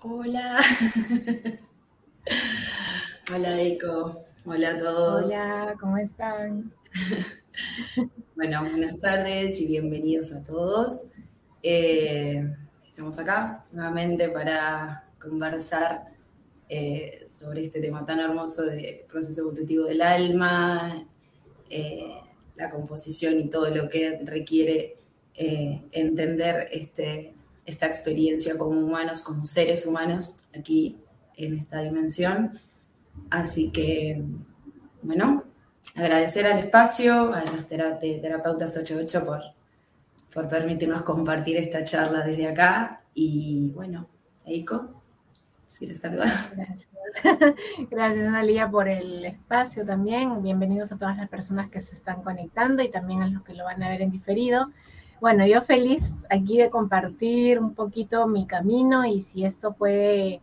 Hola. Hola, Eco. Hola a todos. Hola, ¿cómo están? bueno, buenas tardes y bienvenidos a todos. Eh, estamos acá nuevamente para conversar eh, sobre este tema tan hermoso de proceso evolutivo del alma, eh, la composición y todo lo que requiere entender este esta experiencia como humanos, como seres humanos aquí en esta dimensión. Así que, bueno, agradecer al espacio, a los terapeutas 88 por, por permitirnos compartir esta charla desde acá. Y bueno, Eiko, si quieres saludar. Gracias. Gracias, Analia, por el espacio también. Bienvenidos a todas las personas que se están conectando y también a los que lo van a ver en diferido. Bueno, yo feliz aquí de compartir un poquito mi camino y si esto puede,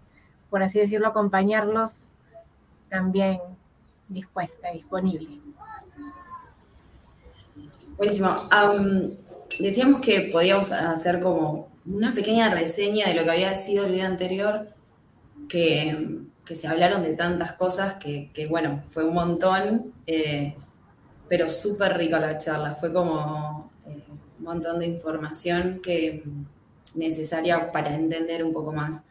por así decirlo, acompañarlos, también dispuesta, disponible. Buenísimo. decíamos que podíamos hacer como una pequeña reseña de lo que había sido el video anterior, que, se hablaron de tantas cosas que, bueno, fue un montón, eh, pero súper rica la charla. Fue como montón de información que necesaria para entender un poco más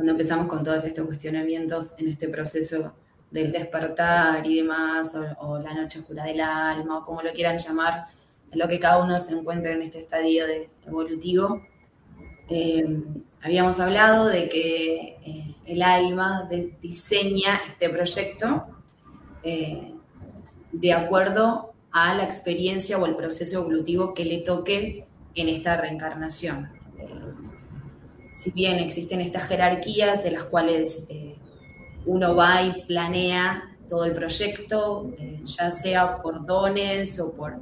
cuando empezamos con todos estos cuestionamientos en este proceso del despertar y demás, o, la noche oscura del alma, o como lo quieran llamar, lo que cada uno se encuentra en este estadio de evolutivo. Eh, habíamos hablado de que eh, el alma diseña este proyecto eh, de acuerdo a la experiencia o el proceso evolutivo que le toque en esta reencarnación. Eh, si bien existen estas jerarquías de las cuales eh, uno va y planea todo el proyecto, eh, ya sea por dones o por,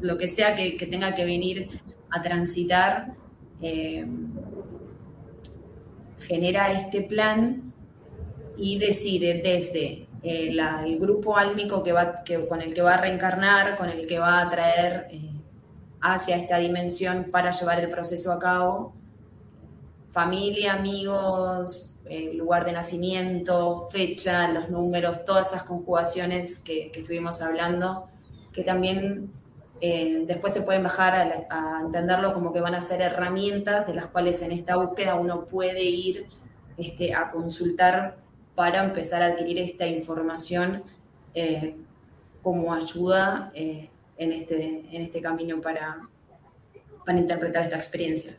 lo que sea que, tenga que venir a transitar, genera este plan y decide desde eh, el grupo álmico que va, que, con el que va a reencarnar, con el que va a traer eh, hacia esta dimensión para llevar el proceso a cabo. Familia, amigos, eh, lugar de nacimiento, fecha, los números, todas esas conjugaciones que, estuvimos hablando, que también después se pueden bajar a, entenderlo como que van a ser herramientas de las cuales en esta búsqueda uno puede ir este, a consultar para empezar a adquirir esta información eh, como ayuda eh, en, este, en este camino para, para interpretar esta experiencia.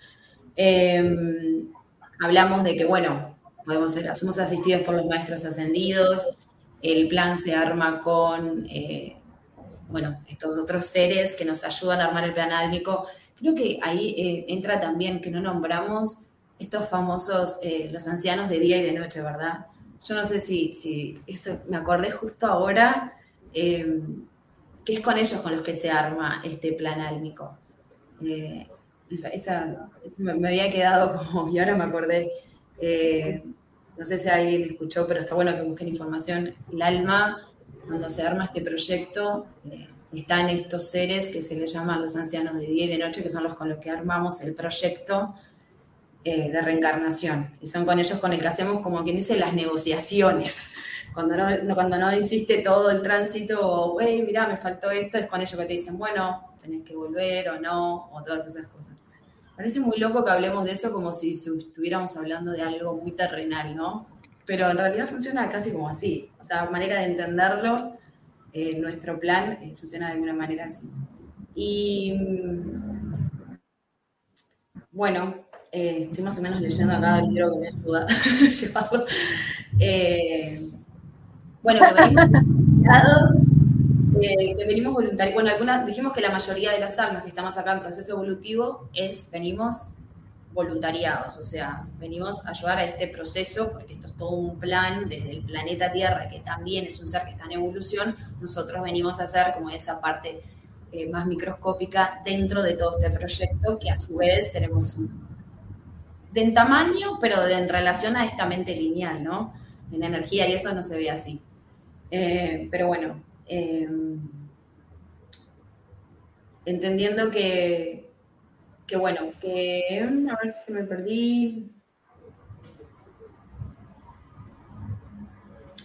Em, hablamos de que, bueno, podemos ser, somos asistidos por los maestros ascendidos, el plan se arma con, eh, bueno, estos otros seres que nos ayudan a armar el plan álmico. Creo que ahí entra también que no nombramos estos famosos, los ancianos de día y de noche, ¿verdad? Yo no sé si, eso, me acordé justo ahora, eh, que es con ellos con los que se arma este plan álmico. Eh, esa, me, había quedado como, y ahora me acordé, eh, no sé si alguien escuchó, pero está bueno que busquen información. El alma, cuando se arma este proyecto, están estos seres que se les llaman los ancianos de día y de noche, que son los con los que armamos el proyecto eh, de reencarnación. Y son con ellos con el que hacemos como quien dice las negociaciones. Cuando no, cuando no hiciste todo el tránsito, o, hey, mira, me faltó esto, es con ellos que te dicen, bueno, tenés que volver o no, o todas esas cosas. Parece muy loco que hablemos de eso como si estuviéramos hablando de algo muy terrenal, ¿no? Pero en realidad funciona casi como así. O sea, manera de entenderlo, eh, nuestro plan eh, funciona de alguna manera así. Y mm, bueno, eh, estoy más o menos leyendo acá el libro que me ayuda a eh, bueno, que venimos eh, voluntarios. Bueno, dijimos que la mayoría de las almas que estamos acá en proceso evolutivo es, venimos voluntariados, o sea, venimos a ayudar a este proceso, porque esto es todo un plan desde el planeta Tierra, que también es un ser que está en evolución, nosotros venimos a hacer como esa parte más microscópica dentro de todo este proyecto, que a su vez tenemos un de en tamaño, pero de en relación a esta mente lineal, ¿no? En energía y eso no se ve así. Eh, pero bueno, em, entendiendo que, que, bueno, que a ver si me perdí.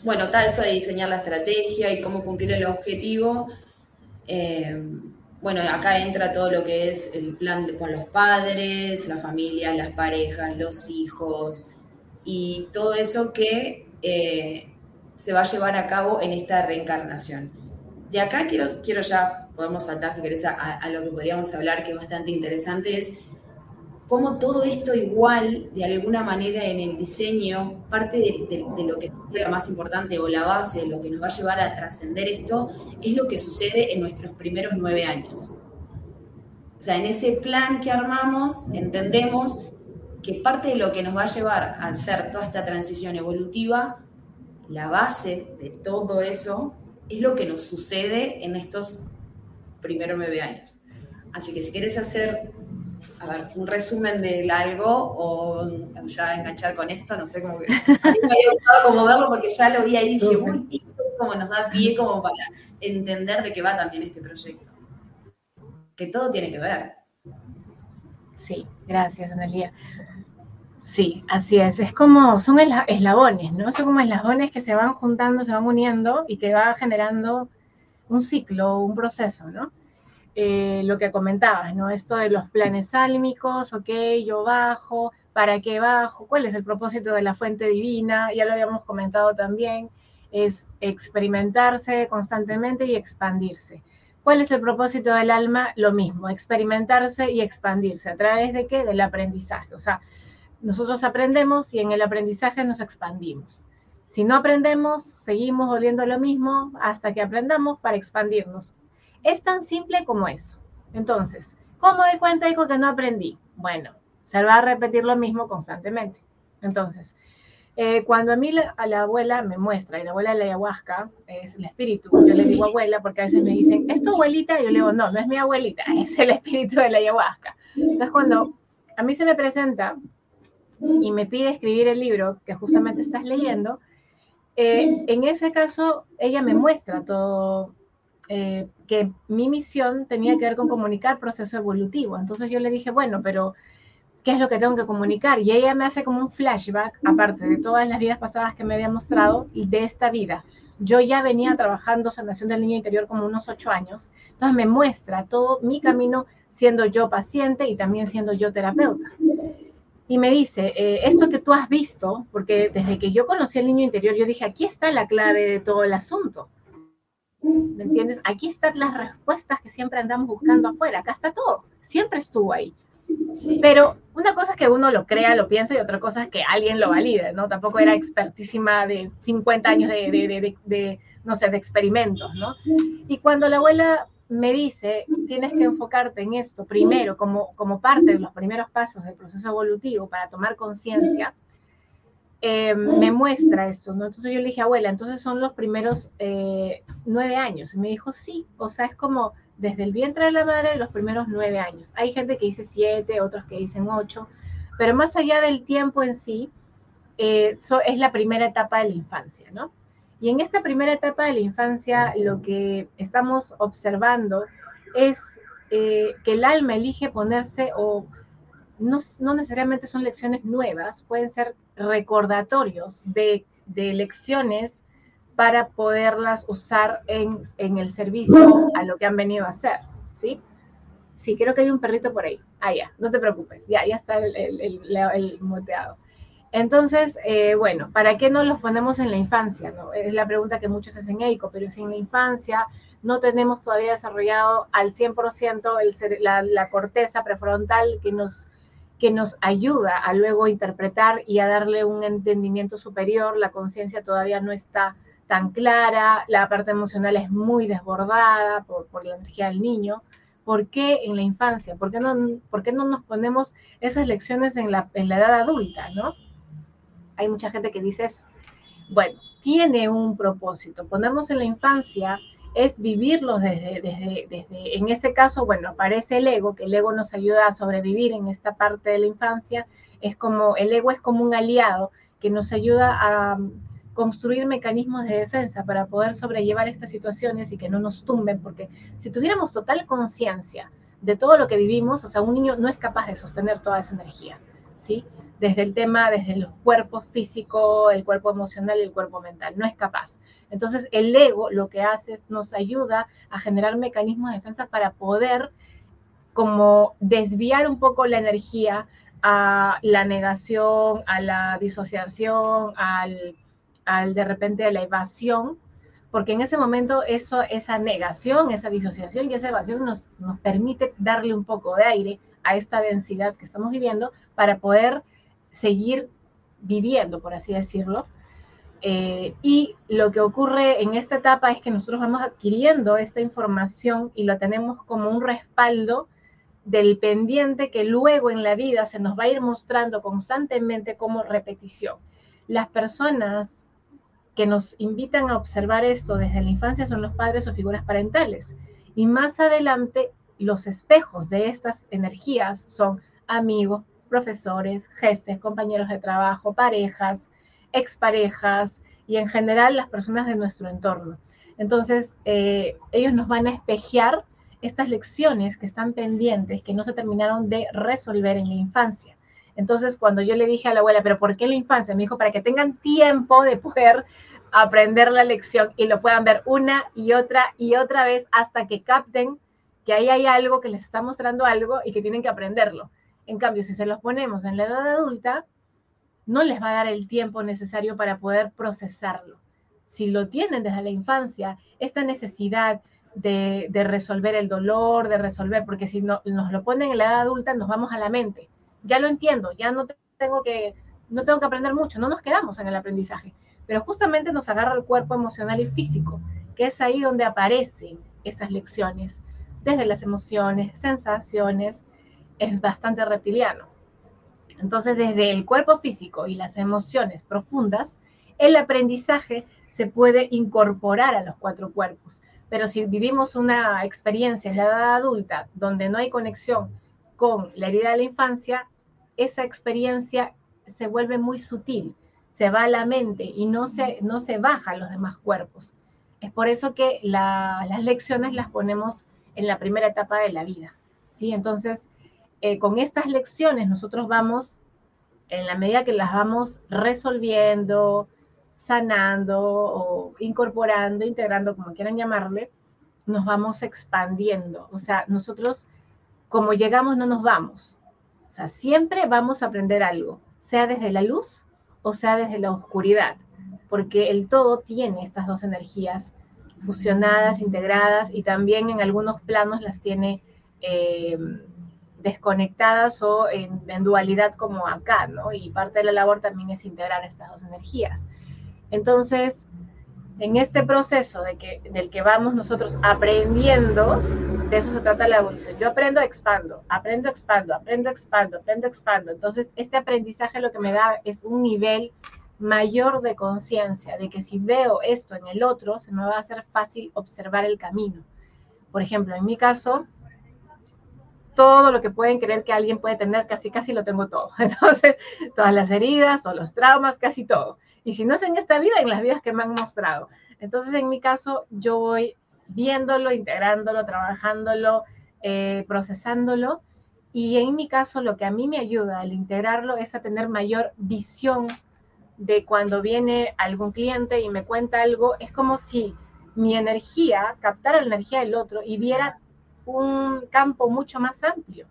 Bueno, tal, eso de diseñar la estrategia y cómo cumplir el objetivo. Em, bueno, acá entra todo lo que es el plan con los padres, la familia, las parejas, los hijos y todo eso que eh, se va a llevar a cabo en esta reencarnación. De acá quiero, quiero ya, podemos saltar si querés a, a lo que podríamos hablar, que es bastante interesante, es cómo todo esto igual, de alguna manera en el diseño, parte de, lo que es la más importante o la base de lo que nos va a llevar a trascender esto, es lo que sucede en nuestros primeros nueve años. O sea, en ese plan que armamos, entendemos que parte de lo que nos va a llevar a hacer toda esta transición evolutiva, la base de todo eso, es lo que nos sucede en estos primeros nueve años. Así que si quieres hacer a ver, un resumen de algo o ya enganchar con esto, no sé, cómo que a mí me había gustado como verlo porque ya lo vi ahí y dije, uy, esto como nos da pie como para entender de qué va también este proyecto. Que todo tiene que ver. Sí, gracias, Analia. Sí, así es. Es como, son eslabones, ¿no? Son como eslabones que se van juntando, se van uniendo y que va generando un ciclo, un proceso, ¿no? Eh, lo que comentabas, ¿no? Esto de los planes sálmicos, ok, yo bajo, ¿para qué bajo? ¿Cuál es el propósito de la fuente divina? Ya lo habíamos comentado también, es experimentarse constantemente y expandirse. ¿Cuál es el propósito del alma? Lo mismo, experimentarse y expandirse. ¿A través de qué? Del aprendizaje. O sea, nosotros aprendemos y en el aprendizaje nos expandimos. Si no aprendemos, seguimos volviendo lo mismo hasta que aprendamos para expandirnos. Es tan simple como eso. Entonces, ¿cómo doy cuenta, hijo, que no aprendí? Bueno, se va a repetir lo mismo constantemente. Entonces, eh, cuando a mí a la abuela me muestra, y la abuela de la ayahuasca es el espíritu, yo le digo abuela porque a veces me dicen, ¿es tu abuelita? Y yo le digo, no, no es mi abuelita, es el espíritu de la ayahuasca. Entonces, cuando a mí se me presenta y me pide escribir el libro que justamente estás leyendo, eh, en ese caso ella me muestra todo, eh, que mi misión tenía que ver con comunicar proceso evolutivo. Entonces yo le dije, bueno, pero ¿qué es lo que tengo que comunicar? Y ella me hace como un flashback, aparte de todas las vidas pasadas que me había mostrado, y de esta vida. Yo ya venía trabajando sanación del niño interior como unos ocho años, entonces me muestra todo mi camino siendo yo paciente y también siendo yo terapeuta. Y me dice, eh, esto que tú has visto, porque desde que yo conocí al niño interior, yo dije, aquí está la clave de todo el asunto ¿Me entiendes? Aquí están las respuestas que siempre andamos buscando afuera. Acá está todo. Siempre estuvo ahí. Pero una cosa es que uno lo crea, lo piensa y otra cosa es que alguien lo valide, ¿no? Tampoco era expertísima de 50 años de, no sé, de experimentos, ¿no? Y cuando la abuela me dice, tienes que enfocarte en esto primero como, como parte de los primeros pasos del proceso evolutivo para tomar conciencia, eh, me muestra esto, ¿no? Entonces yo le dije, abuela, entonces son los primeros eh, nueve años. Y me dijo, sí, o sea, es como desde el vientre de la madre los primeros nueve años. Hay gente que dice siete, otros que dicen ocho, pero más allá del tiempo en sí, eh, es la primera etapa de la infancia, ¿no? Y en esta primera etapa de la infancia lo que estamos observando es que el alma elige ponerse o no, no, necesariamente son lecciones nuevas, pueden ser recordatorios de, de lecciones para poderlas usar en, en, el servicio a lo que han venido a hacer, ¿sí? Sí, creo que hay un perrito por ahí. Ah, ya, no te preocupes, ya, ya está el, el, moteado. Entonces, eh, bueno, ¿para qué no los ponemos en la infancia? No? Es la pregunta que muchos hacen EICO, pero si en la infancia no tenemos todavía desarrollado al 100% el, la, la corteza prefrontal que nos que nos ayuda a luego interpretar y a darle un entendimiento superior. La conciencia todavía no está tan clara, la parte emocional es muy desbordada por, por, la energía del niño. ¿Por qué en la infancia? ¿Por qué no, por qué no nos ponemos esas lecciones en la, en la edad adulta? ¿no? Hay mucha gente que dice eso. Bueno, tiene un propósito. Ponernos en la infancia es vivirlos desde, desde, desde, en ese caso, bueno, aparece el ego, que el ego nos ayuda a sobrevivir en esta parte de la infancia, es como, el ego es como un aliado que nos ayuda a construir mecanismos de defensa para poder sobrellevar estas situaciones y que no nos tumben, porque si tuviéramos total conciencia de todo lo que vivimos, o sea, un niño no es capaz de sostener toda esa energía. ¿sí? Desde el tema, desde el cuerpo físico, el cuerpo emocional y el cuerpo mental. No es capaz. Entonces, el ego lo que hace es nos ayuda a generar mecanismos de defensa para poder como desviar un poco la energía a la negación, a la disociación, al, al de repente a la evasión, porque en ese momento eso, esa negación, esa disociación y esa evasión nos, nos permite darle un poco de aire a esta densidad que estamos viviendo para poder seguir viviendo, por así decirlo. Eh, y lo que ocurre en esta etapa es que nosotros vamos adquiriendo esta información y lo tenemos como un respaldo del pendiente que luego en la vida se nos va a ir mostrando constantemente como repetición. Las personas que nos invitan a observar esto desde la infancia son los padres o figuras parentales. Y más adelante, los espejos de estas energías son amigos, profesores, jefes, compañeros de trabajo, parejas, exparejas y en general las personas de nuestro entorno. Entonces, eh, ellos nos van a espejear estas lecciones que están pendientes, que no se terminaron de resolver en la infancia. Entonces, cuando yo le dije a la abuela, pero ¿por qué la infancia? Me dijo, para que tengan tiempo de poder aprender la lección y lo puedan ver una y otra y otra vez hasta que capten que ahí hay algo que les está mostrando algo y que tienen que aprenderlo. En cambio, si se los ponemos en la edad adulta, no les va a dar el tiempo necesario para poder procesarlo. Si lo tienen desde la infancia, esta necesidad de, resolver el dolor, de resolver, porque si no, nos lo ponen en la edad adulta, nos vamos a la mente. Ya lo entiendo, ya no tengo que, no tengo que aprender mucho, no nos quedamos en el aprendizaje pero justamente nos agarra el cuerpo emocional y físico, que es ahí donde aparecen esas lecciones, desde las emociones, sensaciones, es bastante reptiliano. Entonces, desde el cuerpo físico y las emociones profundas, el aprendizaje se puede incorporar a los cuatro cuerpos. Pero si vivimos una experiencia en la edad adulta donde no hay conexión con la herida de la infancia, esa experiencia se vuelve muy sutil se va a la mente y no se, no se baja a los demás cuerpos. Es por eso que las lecciones las ponemos en la primera etapa de la vida. ¿sí? Entonces, eh, con estas lecciones nosotros vamos, en la medida que las vamos resolviendo, sanando o incorporando, integrando, como quieran llamarle, nos vamos expandiendo. O sea, nosotros como llegamos no nos vamos. O sea, siempre vamos a aprender algo, sea desde la luz o sea desde la oscuridad, porque el todo tiene estas dos energías fusionadas, integradas y también en algunos planos las tiene eh, desconectadas o en, dualidad como acá, ¿no? Y parte de la labor también es integrar estas dos energías. Entonces, en este proceso del que vamos nosotros aprendiendo, de eso se trata la evolución. Yo aprendo, expando, aprendo, expando, aprendo, expando, aprendo, expando. Entonces, este aprendizaje lo que me da es un nivel mayor de conciencia, de que si veo esto en el otro, se me va a hacer fácil observar el camino. Por ejemplo, en mi caso, todo lo que pueden creer que alguien puede tener, casi casi lo tengo todo. Entonces, todas las heridas o los traumas, casi todo. Y si no es en esta vida, en las vidas que me han mostrado. Entonces, en mi caso, yo voy viéndolo, integrándolo, trabajándolo, eh, procesándolo. Y en mi caso, lo que a mí me ayuda al integrarlo es a tener mayor visión de cuando viene algún cliente y me cuenta algo. Es como si mi energía captara la energía del otro y viera un campo mucho más amplio.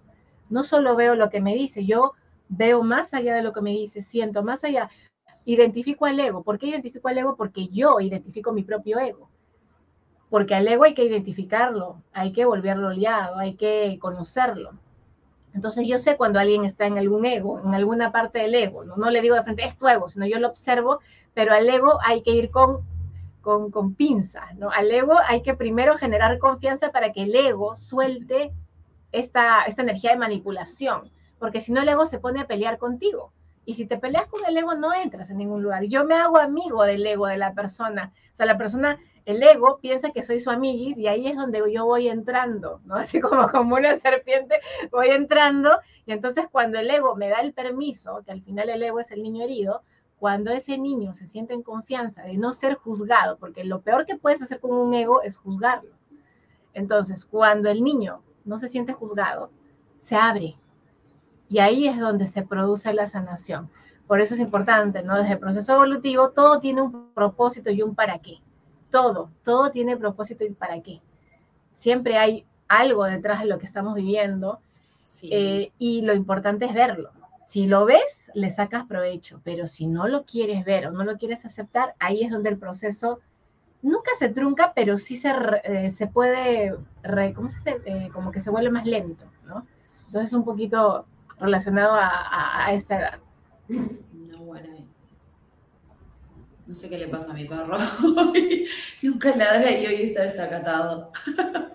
No solo veo lo que me dice, yo veo más allá de lo que me dice, siento más allá. Identifico al ego. ¿Por qué identifico al ego? Porque yo identifico mi propio ego porque al ego hay que identificarlo, hay que volverlo liado, hay que conocerlo. Entonces yo sé cuando alguien está en algún ego, en alguna parte del ego, no, no le digo de frente, es tu ego, sino yo lo observo, pero al ego hay que ir con, con, con pinzas, ¿no? Al ego hay que primero generar confianza para que el ego suelte esta, esta energía de manipulación, porque si no el ego se pone a pelear contigo. Y si te peleas con el ego, no entras en ningún lugar. Yo me hago amigo del ego de la persona. O sea, la persona el ego piensa que soy su amiguis y ahí es donde yo voy entrando, ¿no? Así como como una serpiente voy entrando y entonces cuando el ego me da el permiso, que al final el ego es el niño herido, cuando ese niño se siente en confianza de no ser juzgado, porque lo peor que puedes hacer con un ego es juzgarlo. Entonces, cuando el niño no se siente juzgado, se abre, Y ahí es donde se produce la sanación. Por eso es importante, ¿no? Desde el proceso evolutivo, todo tiene un propósito y un para qué. Todo, todo tiene propósito y para qué. Siempre hay algo detrás de lo que estamos viviendo eh, y lo importante es verlo. Si lo ves, le sacas provecho, pero si no lo quieres ver o no lo quieres aceptar, ahí es donde el proceso nunca se trunca, pero sí se, eh, se puede, ¿cómo se dice? Eh, como que se vuelve más lento, ¿no? Entonces un poquito relacionado a, esta edad. No, bueno. No sé qué le pasa a mi perro. Nunca ladra y hoy está desacatado.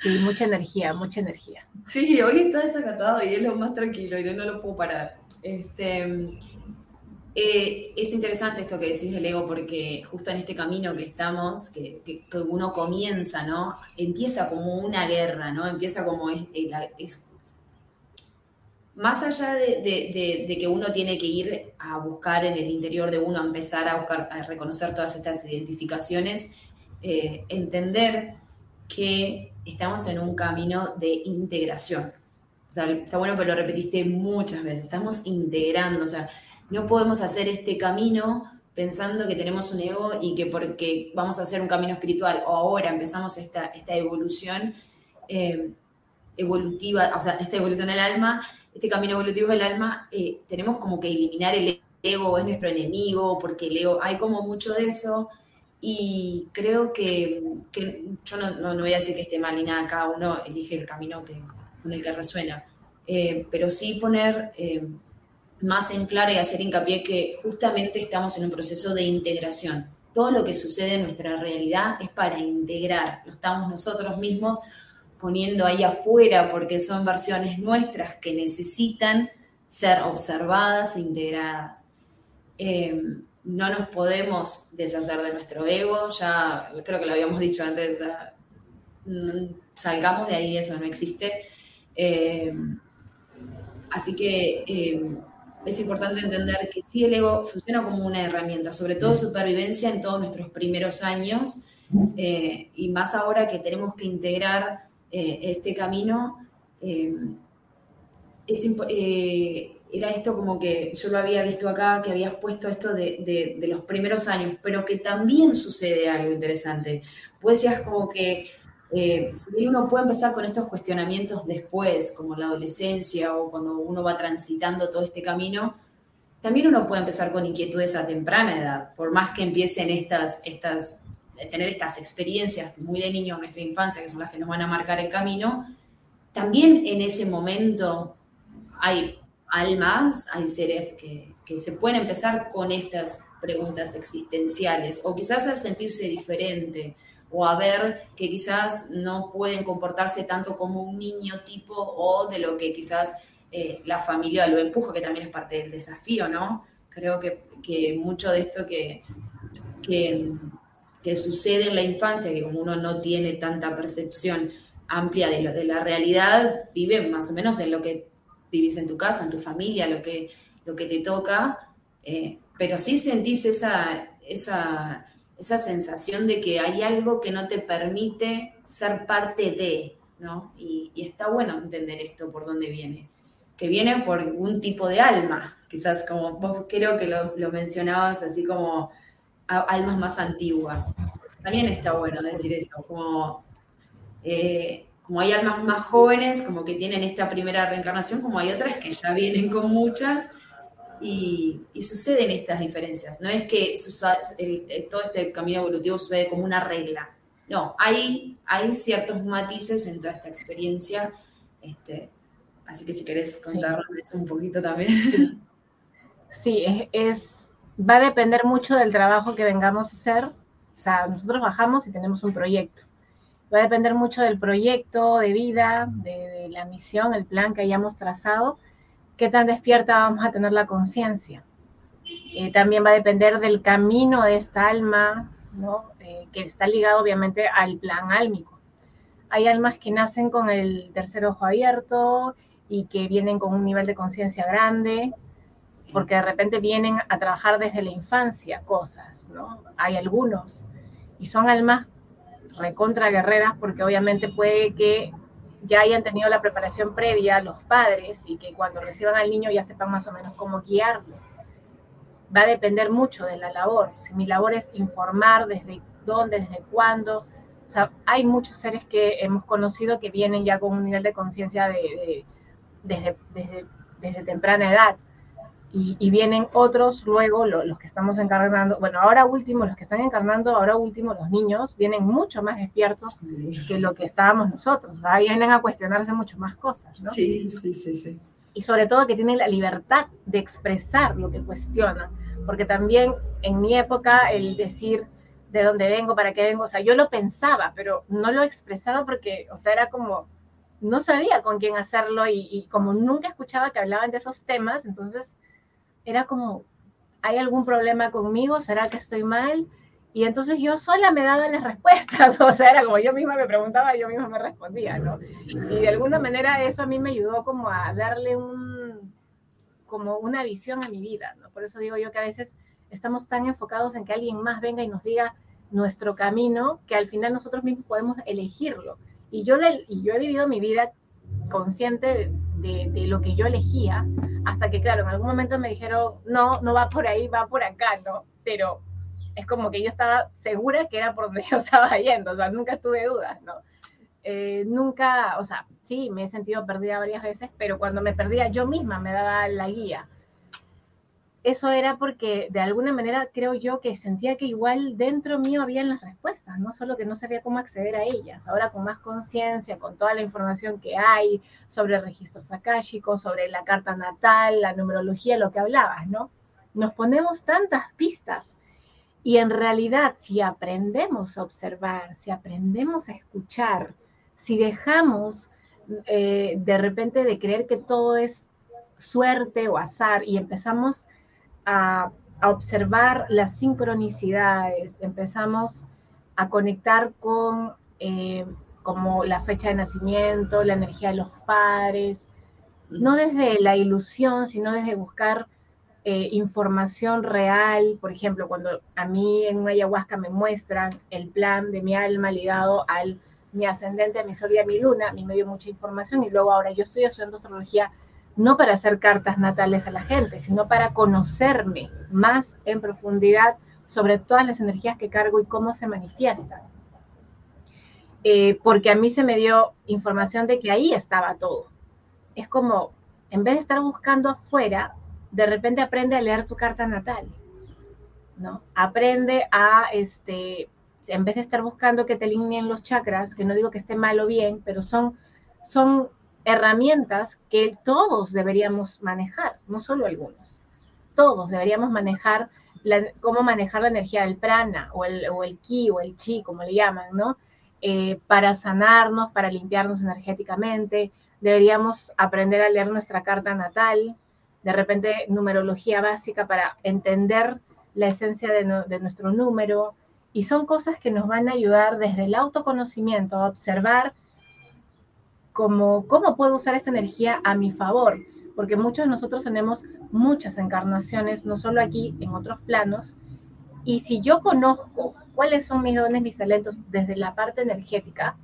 Sí, mucha energía, mucha energía. Sí, hoy está desacatado y es lo más tranquilo y no lo puedo parar. Este, eh, es interesante esto que decís del ego porque justo en este camino que estamos, que, uno comienza, ¿no? Empieza como una guerra, ¿no? Empieza como es, más allá de, que uno tiene que ir a buscar en el interior de uno, a empezar a buscar, a reconocer todas estas identificaciones, eh, entender que estamos en un camino de integración. O sea, está bueno, pero lo repetiste muchas veces, estamos integrando, o sea, no podemos hacer este camino pensando que tenemos un ego y que porque vamos a hacer un camino espiritual o ahora empezamos esta, esta evolución eh, evolutiva, o sea, esta evolución del alma, este camino evolutivo del alma, eh, tenemos como que eliminar el ego, es nuestro enemigo, porque el ego, hay como mucho de eso, y creo que, yo no, no, voy a decir que esté mal ni nada, cada uno elige el camino que, con el que resuena, eh, pero sí poner eh, más en claro y hacer hincapié que justamente estamos en un proceso de integración. Todo lo que sucede en nuestra realidad es para integrar, lo estamos nosotros mismos poniendo ahí afuera porque son versiones nuestras que necesitan ser observadas e integradas. Eh, no nos podemos deshacer de nuestro ego, ya creo que lo habíamos dicho antes, salgamos de ahí, eso no existe. Eh, así que eh, es importante entender que sí el ego funciona como una herramienta, sobre todo supervivencia en todos nuestros primeros años, eh, y más ahora que tenemos que integrar este camino. es, era esto como que yo lo había visto acá, que habías puesto esto de, los primeros años, pero que también sucede algo interesante. Pues decías como que eh, si uno puede empezar con estos cuestionamientos después, como la adolescencia o cuando uno va transitando todo este camino, también uno puede empezar con inquietudes a temprana edad, por más que empiecen estas, estas, tener estas experiencias muy de niño en nuestra infancia, que son las que nos van a marcar el camino, también en ese momento hay almas, hay seres que, se pueden empezar con estas preguntas existenciales o quizás a sentirse diferente o a ver que quizás no pueden comportarse tanto como un niño tipo o de lo que quizás eh, la familia lo empuja, que también es parte del desafío, ¿no? Creo que, mucho de esto que, que, que, sucede en la infancia, que como uno no tiene tanta percepción amplia de, lo, de la realidad, vive más o menos en lo que vivís en tu casa, en tu familia, lo que, lo que te toca, eh, pero sí sentís esa, esa, esa sensación de que hay algo que no te permite ser parte de, ¿no? Y, está bueno entender esto, por dónde viene. Que viene por un tipo de alma, quizás como vos creo que lo, lo mencionabas así como almas más antiguas. También está bueno decir eso, como eh, como hay almas más jóvenes, como que tienen esta primera reencarnación, como hay otras que ya vienen con muchas, y, suceden estas diferencias. No es que todo este camino evolutivo sucede como una regla. No, hay, hay ciertos matices en toda esta experiencia. Este, así que si querés contarnos eso un poquito también. Sí, es, va a depender mucho del trabajo que vengamos a hacer. O sea, nosotros bajamos y tenemos un proyecto Va a depender mucho del proyecto de vida, de, la misión, el plan que hayamos trazado, qué tan despierta vamos a tener la conciencia. Eh, también va a depender del camino de esta alma, ¿no? Eh, que está ligado obviamente al plan álmico. Hay almas que nacen con el tercer ojo abierto y que vienen con un nivel de conciencia grande, porque de repente vienen a trabajar desde la infancia cosas, ¿no? Hay algunos, y son almas recontra guerreras porque obviamente puede que ya hayan tenido la preparación previa los padres y que cuando reciban al niño ya sepan más o menos cómo guiarlo. Va a depender mucho de la labor. Si mi labor es informar desde dónde, desde cuándo. O sea, hay muchos seres que hemos conocido que vienen ya con un nivel de conciencia de, desde, desde, desde temprana edad y, vienen otros luego, los que estamos encarnando, bueno, ahora último, los que están encarnando, ahora último, los niños, vienen mucho más despiertos que lo que estábamos nosotros, ahí vienen a cuestionarse mucho más cosas, ¿no? Sí, sí, sí, sí. Y sobre todo que tienen la libertad de expresar lo que cuestionan, porque también en mi época el decir de dónde vengo, para qué vengo, o sea, yo lo pensaba, pero no lo expresaba porque, o sea, era como, no sabía con quién hacerlo y, y como nunca escuchaba que hablaban de esos temas, entonces era como, ¿hay algún problema conmigo? ¿Será que estoy mal? Y entonces yo sola me daba las respuestas, o sea, era como yo misma me preguntaba, yo misma me respondía, ¿no? Y de alguna manera eso a mí me ayudó como a darle un, como una visión a mi vida, ¿no? Por eso digo yo que a veces estamos tan enfocados en que alguien más venga y nos diga nuestro camino, que al final nosotros mismos podemos elegirlo. Y yo, le, y yo he vivido mi vida consciente de, lo que yo elegía, hasta que, claro, en algún momento me dijeron, no, no va por ahí, va por acá, ¿no? Pero es como que yo estaba segura que era por donde yo estaba yendo, o sea, nunca tuve dudas, ¿no? Eh, nunca, o sea, sí, me he sentido perdida varias veces, pero cuando me perdía yo misma me daba la guía eso era porque de alguna manera creo yo que sentía que igual dentro mío habían las respuestas, no solo que no sabía cómo acceder a ellas. Ahora con más conciencia, con toda la información que hay sobre registros akáshicos, sobre la carta natal, la numerología, lo que hablabas, ¿no? Nos ponemos tantas pistas y en realidad si aprendemos a observar, si aprendemos a escuchar, si dejamos eh, de repente de creer que todo es suerte o azar y empezamos a, observar las sincronicidades, empezamos a conectar con eh, como la fecha de nacimiento, la energía de los padres, no desde la ilusión, sino desde buscar eh, información real. Por ejemplo, cuando a mí en una ayahuasca me muestran el plan de mi alma ligado al mi ascendente, a mi sol y a mi luna, a mí me dio mucha información y luego ahora yo estoy estudiando astrología no para hacer cartas natales a la gente, sino para conocerme más en profundidad sobre todas las energías que cargo y cómo se manifiestan. Eh, porque a mí se me dio información de que ahí estaba todo. Es como, en vez de estar buscando afuera, de repente aprende a leer tu carta natal, ¿no? Aprende a, este, en vez de estar buscando que te alineen los chakras, que no digo que esté mal o bien, pero son, son herramientas que todos deberíamos manejar, no solo algunos. Todos deberíamos manejar cómo manejar la energía del prana o el, o el ki o el chi, como le llaman, ¿no? Eh, para sanarnos, para limpiarnos energéticamente. Deberíamos aprender a leer nuestra carta natal, de repente numerología básica para entender la esencia de, de nuestro número. Y son cosas que nos van a ayudar desde el autoconocimiento a observar como cómo puedo usar esta energía a mi favor, porque muchos de nosotros tenemos muchas encarnaciones, no solo aquí, en otros planos, y si yo conozco cuáles son mis dones, mis talentos desde la parte energética,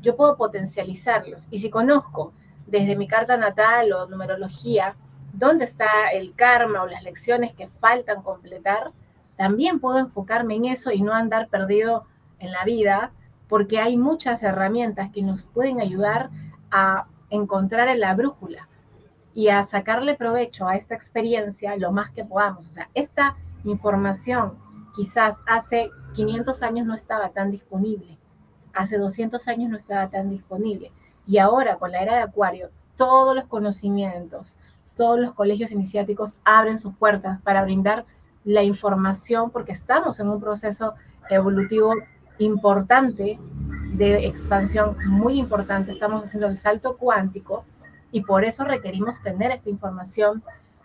yo puedo potencializarlos. Y si conozco desde mi carta natal o numerología dónde está el karma o las lecciones que faltan completar, también puedo enfocarme en eso y no andar perdido en la vida, porque hay muchas herramientas que nos pueden ayudar a encontrar en la brújula y a sacarle provecho a esta experiencia lo más que podamos. O sea, esta información quizás hace 500 años no estaba tan disponible, hace 200 años no estaba tan disponible. Y ahora, con la era de Acuario, todos los conocimientos, todos los colegios iniciáticos abren sus puertas para brindar la información porque estamos en un proceso evolutivo importante de expansión muy importante, estamos haciendo el salto cuántico y por eso requerimos tener esta información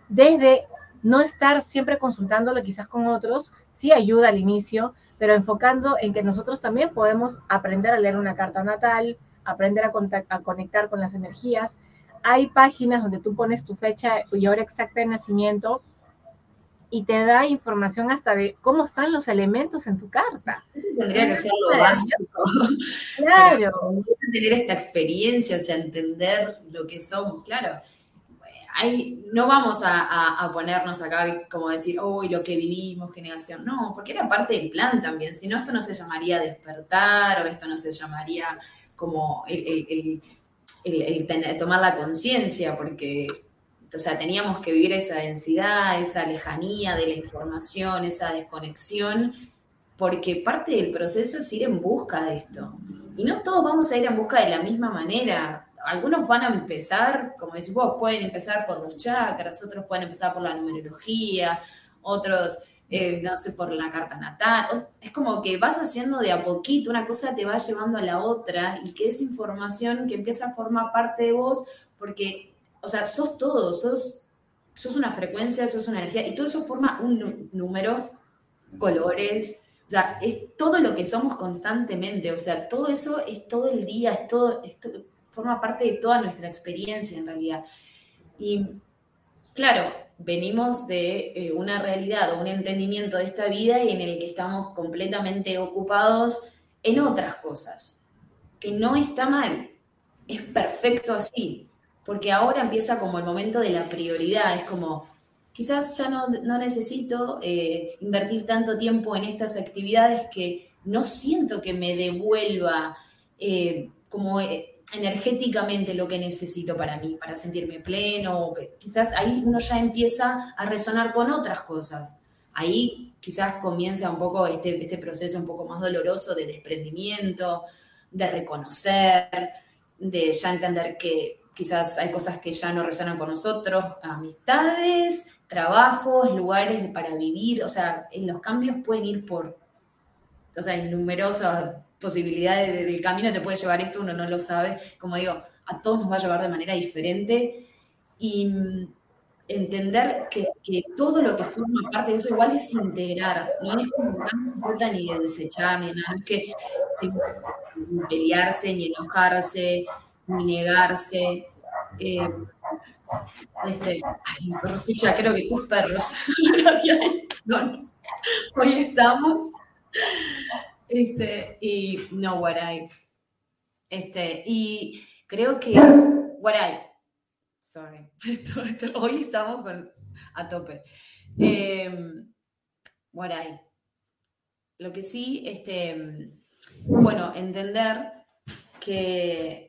desde no estar siempre consultándolo quizás con otros, sí ayuda al inicio, pero enfocando en que nosotros también podemos aprender a leer una carta natal, aprender a, a conectar con las energías. Hay páginas donde tú pones tu fecha y hora exacta de nacimiento y te da información hasta de cómo están los elementos en tu carta. tendría que ser lo básico. Claro. tener esta experiencia, o sea, entender lo que somos, claro. no vamos a, ponernos acá como decir, uy, lo que vivimos, qué negación. No, porque era parte del plan también. Si no, esto no se llamaría despertar o esto no se llamaría como el, tomar la conciencia, porque o sea, teníamos que vivir esa densidad, esa lejanía de la información, esa desconexión, porque parte del proceso es ir en busca de esto. Y no todos vamos a ir en busca de la misma manera. Algunos van a empezar, como decís vos, pueden empezar por los chakras, otros pueden empezar por la numerología, otros, eh, no sé, por la carta natal. Es como que vas haciendo de a poquito, una cosa te va llevando a la otra y que es información que empieza a formar parte de vos porque o sea, sos todo, sos, sos una frecuencia, sos una energía, y todo eso forma un, números, colores, o sea, es todo lo que somos constantemente, o sea, todo eso es todo el día, es todo, forma parte de toda nuestra experiencia en realidad. Y claro, venimos de eh, una realidad o un entendimiento de esta vida en el que estamos completamente ocupados en otras cosas, que no está mal, es perfecto así, porque ahora empieza como el momento de la prioridad, es como, quizás ya no, necesito eh, invertir tanto tiempo en estas actividades que no siento que me devuelva eh, como eh, energéticamente lo que necesito para mí, para sentirme pleno, quizás ahí uno ya empieza a resonar con otras cosas. Ahí quizás comienza un poco este, este proceso un poco más doloroso de desprendimiento, de reconocer, de ya entender que quizás hay cosas que ya no resuenan con nosotros, amistades, trabajos, lugares para vivir, o sea, en los cambios pueden ir por, o sea, hay numerosas posibilidades del camino te puede llevar esto, uno no lo sabe, como digo, a todos nos va a llevar de manera diferente y mm, entender que, todo lo que forma parte de eso igual es integrar, no es como no ni de desechar, ni nada, es que pelearse, ni enojarse, ni negarse. Eh, este, ay, perro escucha, creo que tus perros. Hoy estamos. Este, y no, Guaray. Este, y creo que Guaray. Sorry. hoy estamos con, a tope. Eh, Guaray. Lo que sí, este, bueno, entender que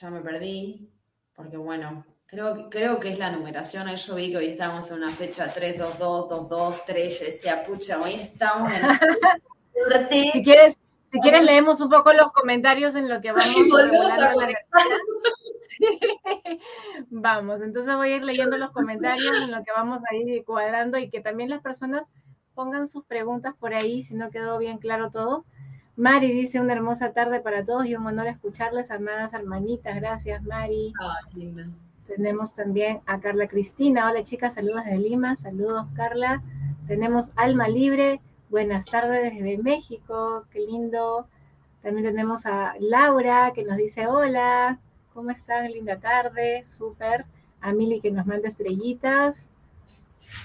ya me perdí, porque bueno, creo, creo que es la numeración. Yo vi que hoy estamos en una fecha 3, 2, 2, 2, 2, 3. Yo decía, pucha, hoy estamos en la Si quieres, si quieres leemos un poco los comentarios en lo que vamos a, Vamos, entonces voy a ir leyendo los comentarios en lo que vamos a ir cuadrando y que también las personas pongan sus preguntas por ahí si no quedó bien claro todo. Mari dice una hermosa tarde para todos y un honor escucharles, amadas hermanitas. Gracias, Mari. Tenemos también a Carla Cristina. Hola, chicas, saludos desde Lima. Saludos, Carla. Tenemos Alma Libre. Buenas tardes desde México. Qué lindo. También tenemos a Laura que nos dice hola. ¿Cómo están? Linda tarde. Súper. A Mili que nos manda estrellitas.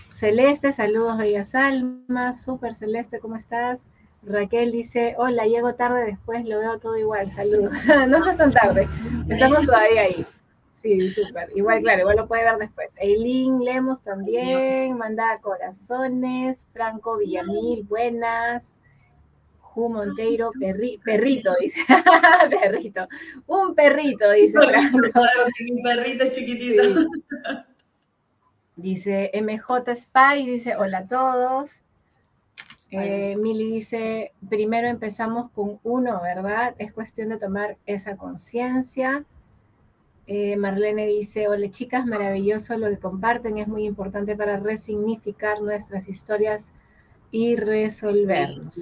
Celeste, saludos, bellas almas. Súper, Celeste, ¿cómo estás? Raquel dice, hola, llego tarde después, lo veo todo igual, saludos. no seas tan tarde, estamos todavía ahí. Sí, súper. Igual, claro, igual lo puede ver después. Eileen Lemos también, manda corazones. Franco Villamil, buenas. Ju Monteiro, perrito, dice. perrito. Un perrito, dice Franco. un perrito chiquitito. Dice MJ Spy, dice hola a todos. Eh, Mili dice, primero empezamos con uno, ¿verdad? Es cuestión de tomar esa conciencia. Eh, Marlene dice, hola chicas, maravilloso lo que comparten, es muy importante para resignificar nuestras historias y resolvernos.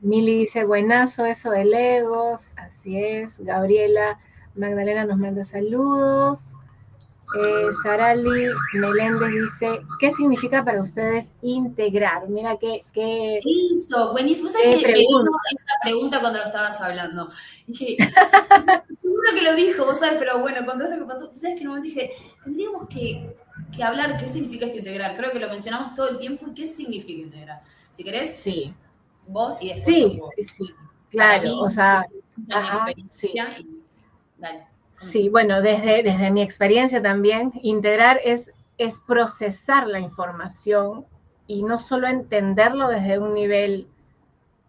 Mili dice, buenazo eso de Legos, así es. Gabriela Magdalena nos manda saludos. Eh, Sarali Meléndez dice, ¿qué significa para ustedes integrar? Mira qué... qué Listo, buenísimo. ¿Sabes que me esta pregunta cuando lo estabas hablando? Dije, uno que lo dijo, vos sabes, pero bueno, con todo esto que pasó, ¿sabes que no dije? Tendríamos que, que, hablar qué significa esto integrar. Creo que lo mencionamos todo el tiempo. ¿Qué significa integrar? Si querés, sí. vos y después Sí, sí, sí. Claro, o sea, sí. Dale. Sí, bueno, desde, desde mi experiencia también, integrar es, es procesar la información y no solo entenderlo desde un nivel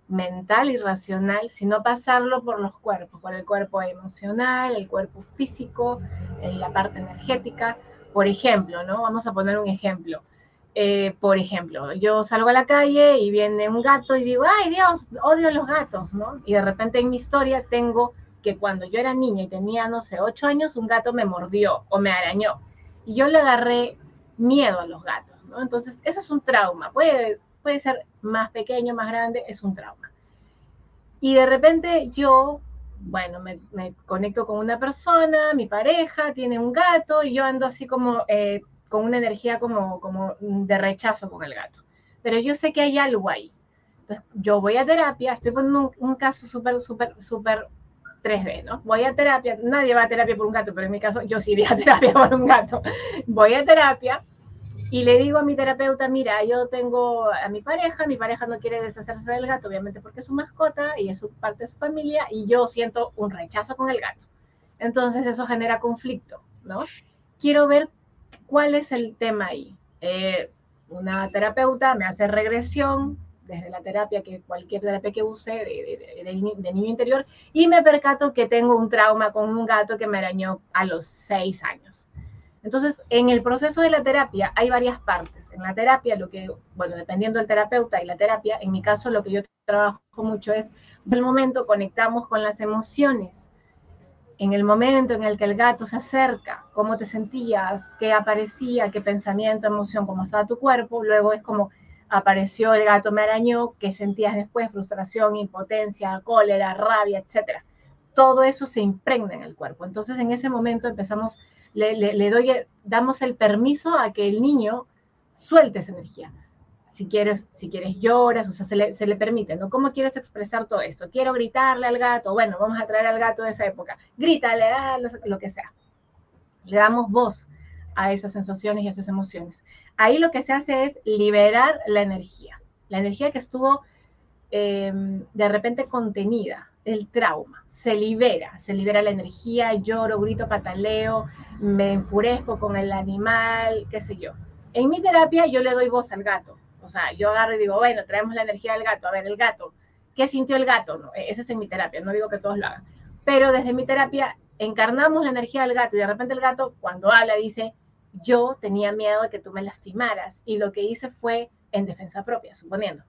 mental y racional, sino pasarlo por los cuerpos, por el cuerpo emocional, el cuerpo físico, la parte energética. Por ejemplo, ¿no? Vamos a poner un ejemplo. Eh, por ejemplo, yo salgo a la calle y viene un gato y digo, ay Dios, odio los gatos, ¿no? Y de repente en mi historia tengo que cuando yo era niña y tenía, no sé, ocho años, un gato me mordió o me arañó. Y yo le agarré miedo a los gatos, ¿no? Entonces, eso es un trauma. Puede, puede ser más pequeño, más grande, es un trauma. Y de repente yo, bueno, me, conecto con una persona, mi pareja tiene un gato y yo ando así como eh, con una energía como, como de rechazo con el gato. Pero yo sé que hay algo ahí. Entonces, yo voy a terapia, estoy poniendo un, un caso súper, súper, súper 3D, ¿no? Voy a terapia, nadie va a terapia por un gato, pero en mi caso yo sí iría a terapia por un gato. Voy a terapia y le digo a mi terapeuta, mira, yo tengo a mi pareja, mi pareja no quiere deshacerse del gato, obviamente porque es su mascota y es parte de su familia, y yo siento un rechazo con el gato. Entonces eso genera conflicto, ¿no? Quiero ver cuál es el tema ahí. Eh, una terapeuta me hace regresión, desde la terapia, que cualquier terapia que use de, niño interior, y me percato que tengo un trauma con un gato que me arañó a los seis años. Entonces, en el proceso de la terapia hay varias partes. En la terapia, lo que, bueno, dependiendo del terapeuta y la terapia, en mi caso lo que yo trabajo mucho es, en el momento conectamos con las emociones. En el momento en el que el gato se acerca, cómo te sentías, qué aparecía, qué pensamiento, emoción, cómo estaba tu cuerpo, luego es como apareció el gato me arañó, que sentías después frustración, impotencia, cólera, rabia, etc. Todo eso se impregna en el cuerpo. Entonces en ese momento empezamos, le, doy, damos el permiso a que el niño suelte esa energía. Si quieres, si quieres lloras, o sea, se le, se le permite, ¿no? ¿Cómo quieres expresar todo esto? Quiero gritarle al gato, bueno, vamos a traer al gato de esa época, grítale, ah, lo que sea. Le damos voz a esas sensaciones y a esas emociones. Ahí lo que se hace es liberar la energía, la energía que estuvo em, de repente contenida, el trauma, se libera, se libera la energía, lloro, grito, pataleo, me enfurezco con el animal, qué sé yo. En mi terapia yo le doy voz al gato, o sea, yo agarro y digo, bueno, traemos la energía del gato, a ver, el gato, ¿qué sintió el gato? No, e-, ese es en mi terapia, no digo que todos lo hagan, pero desde mi terapia encarnamos la energía del gato y de repente el gato cuando habla dice, yo tenía miedo de que tú me lastimaras y lo que hice fue en defensa propia, suponiendo.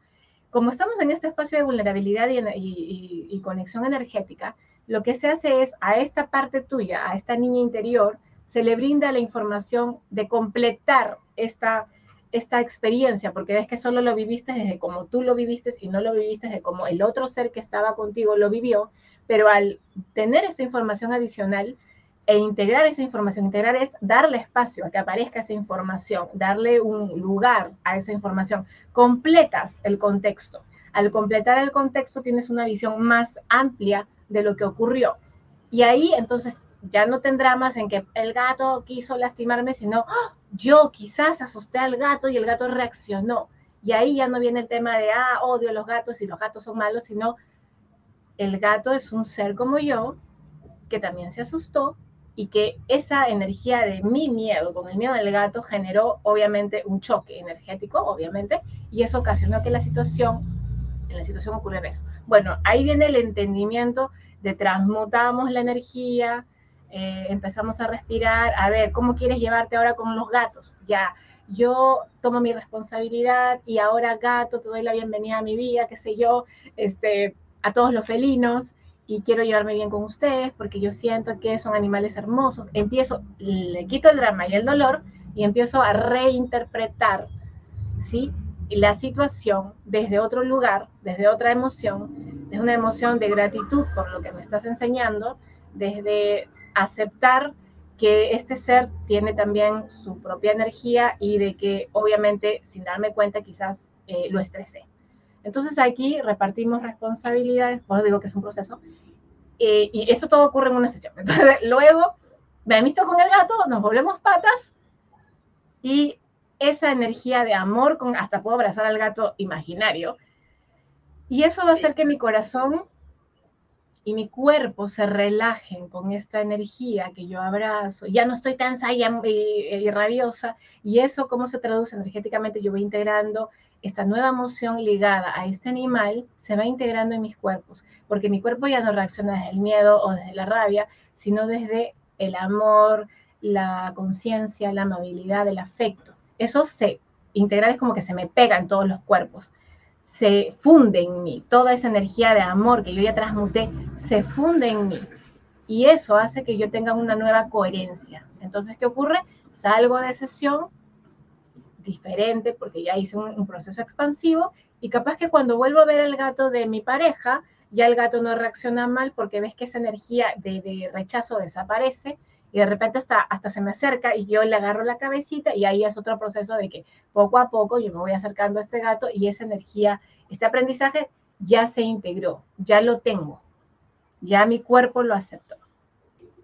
Como estamos en este espacio de vulnerabilidad y, conexión energética, lo que se hace es a esta parte tuya, a esta niña interior, se le brinda la información de completar esta, esta experiencia, porque ves que solo lo viviste desde como tú lo viviste y no lo viviste desde como el otro ser que estaba contigo lo vivió, pero al tener esta información adicional, e integrar esa información. Integrar es darle espacio a que aparezca esa información, darle un lugar a esa información. Completas el contexto. Al completar el contexto tienes una visión más amplia de lo que ocurrió. Y ahí entonces ya no tendrá más en que el gato quiso lastimarme, sino ¡ah! yo quizás asusté al gato y el gato reaccionó. Y ahí ya no viene el tema de, ah, odio a los gatos y los gatos son malos, sino el gato es un ser como yo que también se asustó y que esa energía de mi miedo con el miedo del gato generó obviamente un choque energético, obviamente, y eso ocasionó que la situación, en la situación ocurriera eso. Bueno, ahí viene el entendimiento de transmutamos la energía, eh, empezamos a respirar, a ver, ¿cómo quieres llevarte ahora con los gatos? Ya, yo tomo mi responsabilidad y ahora gato, te doy la bienvenida a mi vida, qué sé yo, este, a todos los felinos, y quiero llevarme bien con ustedes porque yo siento que son animales hermosos. Empiezo, le quito el drama y el dolor y empiezo a reinterpretar, ¿sí? La situación desde otro lugar, desde otra emoción, desde una emoción de gratitud por lo que me estás enseñando, desde aceptar que este ser tiene también su propia energía y de que obviamente sin darme cuenta quizás eh, lo estresé. Entonces aquí repartimos responsabilidades, por eso digo que es un proceso, eh, y eso todo ocurre en una sesión. Entonces, luego me amisto con el gato, nos volvemos patas y esa energía de amor, con, hasta puedo abrazar al gato imaginario, y eso va a hacer que mi corazón y mi cuerpo se relajen con esta energía que yo abrazo. Ya no estoy tan saya y, rabiosa. Y eso, ¿cómo se traduce energéticamente? Yo voy integrando esta nueva emoción ligada a este animal, se va integrando en mis cuerpos. Porque mi cuerpo ya no reacciona desde el miedo o desde la rabia, sino desde el amor, la conciencia, la amabilidad, el afecto. Eso se integrar es como que se me pega en todos los cuerpos se funde en mí, toda esa energía de amor que yo ya transmuté, se funde en mí. Y eso hace que yo tenga una nueva coherencia. Entonces, ¿qué ocurre? Salgo de sesión diferente porque ya hice un, proceso expansivo y capaz que cuando vuelvo a ver el gato de mi pareja, ya el gato no reacciona mal porque ves que esa energía de, de rechazo desaparece y de repente hasta, hasta se me acerca y yo le agarro la cabecita y ahí es otro proceso de que poco a poco yo me voy acercando a este gato y esa energía, este aprendizaje ya se integró, ya lo tengo, ya mi cuerpo lo aceptó.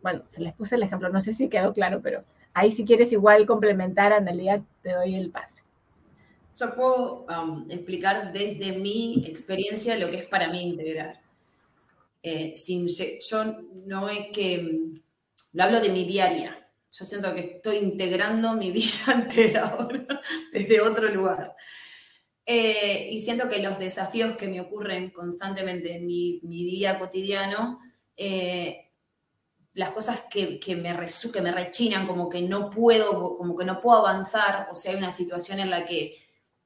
Bueno, se les puse el ejemplo, no sé si quedó claro, pero ahí si quieres igual complementar, Analia, te doy el pase. Yo puedo um, explicar desde mi experiencia lo que es para mí integrar. Eh, sin, yo no es que lo hablo de mi diaria. Yo siento que estoy integrando mi vida entera ahora desde otro lugar. Eh, y siento que los desafíos que me ocurren constantemente en mi, día cotidiano, eh, las cosas que, me que me rechinan, como que no puedo, como que no puedo avanzar, o sea, hay una situación en la que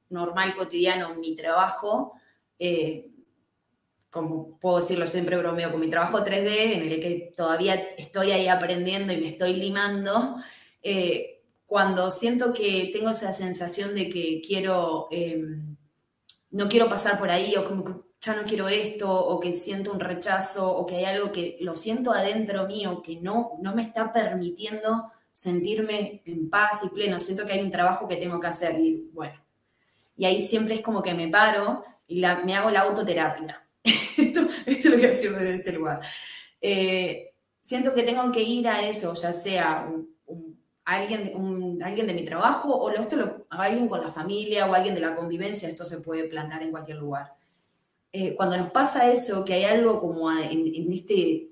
normal, cotidiano, mi trabajo, eh, como puedo decirlo siempre bromeo, con mi trabajo 3D, en el que todavía estoy ahí aprendiendo y me estoy limando, eh, cuando siento que tengo esa sensación de que quiero, em, no quiero pasar por ahí, o como que ya no quiero esto, o que siento un rechazo, o que hay algo que lo siento adentro mío, que no, no me está permitiendo sentirme en paz y pleno, siento que hay un trabajo que tengo que hacer, y bueno, y ahí siempre es como que me paro y me hago la autoterapia esto, esto lo voy a decir desde este lugar. Eh, siento que tengo que ir a eso, ya sea alguien, alguien de mi trabajo o esto lo, alguien con la familia o alguien de la convivencia, esto se puede plantar en cualquier lugar. Eh, cuando nos pasa eso, que hay algo como en, este...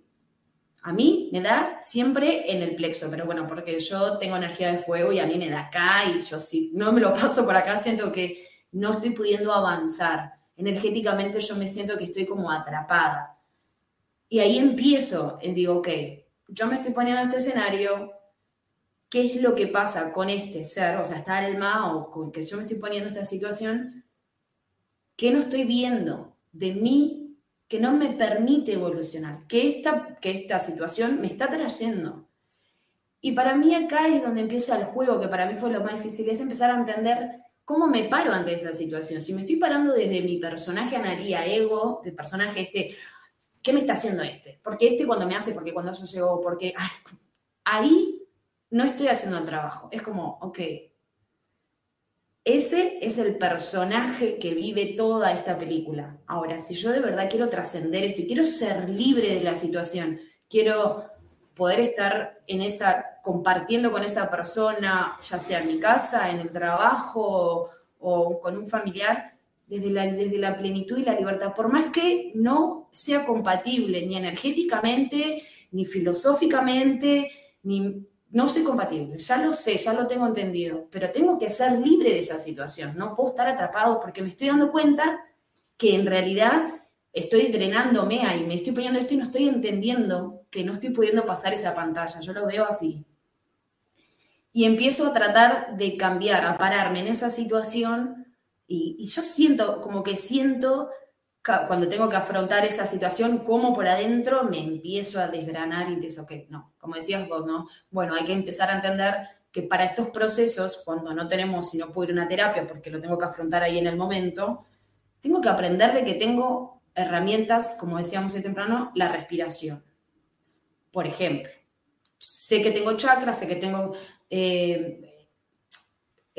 A mí me da siempre en el plexo, pero bueno, porque yo tengo energía de fuego y a mí me da acá y yo si no me lo paso por acá siento que no estoy pudiendo avanzar energéticamente yo me siento que estoy como atrapada. Y ahí empiezo, y digo, ok, yo me estoy poniendo este escenario, ¿qué es lo que pasa con este ser, o sea, esta alma, o con que yo me estoy poniendo esta situación? ¿Qué no estoy viendo de mí que no me permite evolucionar? ¿Qué esta, que esta situación me está trayendo? Y para mí acá es donde empieza el juego, que para mí fue lo más difícil, es empezar a entender ¿Cómo me paro ante esa situación? Si me estoy parando desde mi personaje analía ego, del personaje este, ¿qué me está haciendo este? Porque este cuando me hace, porque cuando yo llego, porque ahí no estoy haciendo el trabajo. Es como, ok, ese es el personaje que vive toda esta película. Ahora, si yo de verdad quiero trascender esto y quiero ser libre de la situación, quiero poder estar en esa, compartiendo con esa persona, ya sea en mi casa, en el trabajo o, con un familiar, desde la, desde la plenitud y la libertad, por más que no sea compatible ni energéticamente, ni filosóficamente, ni no soy compatible, ya lo sé, ya lo tengo entendido, pero tengo que ser libre de esa situación, no puedo estar atrapado porque me estoy dando cuenta que en realidad estoy drenándome ahí, me estoy poniendo esto y no estoy entendiendo que no estoy pudiendo pasar esa pantalla, yo lo veo así. Y empiezo a tratar de cambiar, a pararme en esa situación y, yo siento, como que siento cuando tengo que afrontar esa situación, como por adentro me empiezo a desgranar y empiezo, ok, no, como decías vos, ¿no? Bueno, hay que empezar a entender que para estos procesos, cuando no tenemos, si no puedo ir a una terapia porque lo tengo que afrontar ahí en el momento, tengo que aprender de que tengo herramientas, como decíamos hace temprano, la respiración. Por ejemplo, sé que tengo chakras, sé que tengo eh,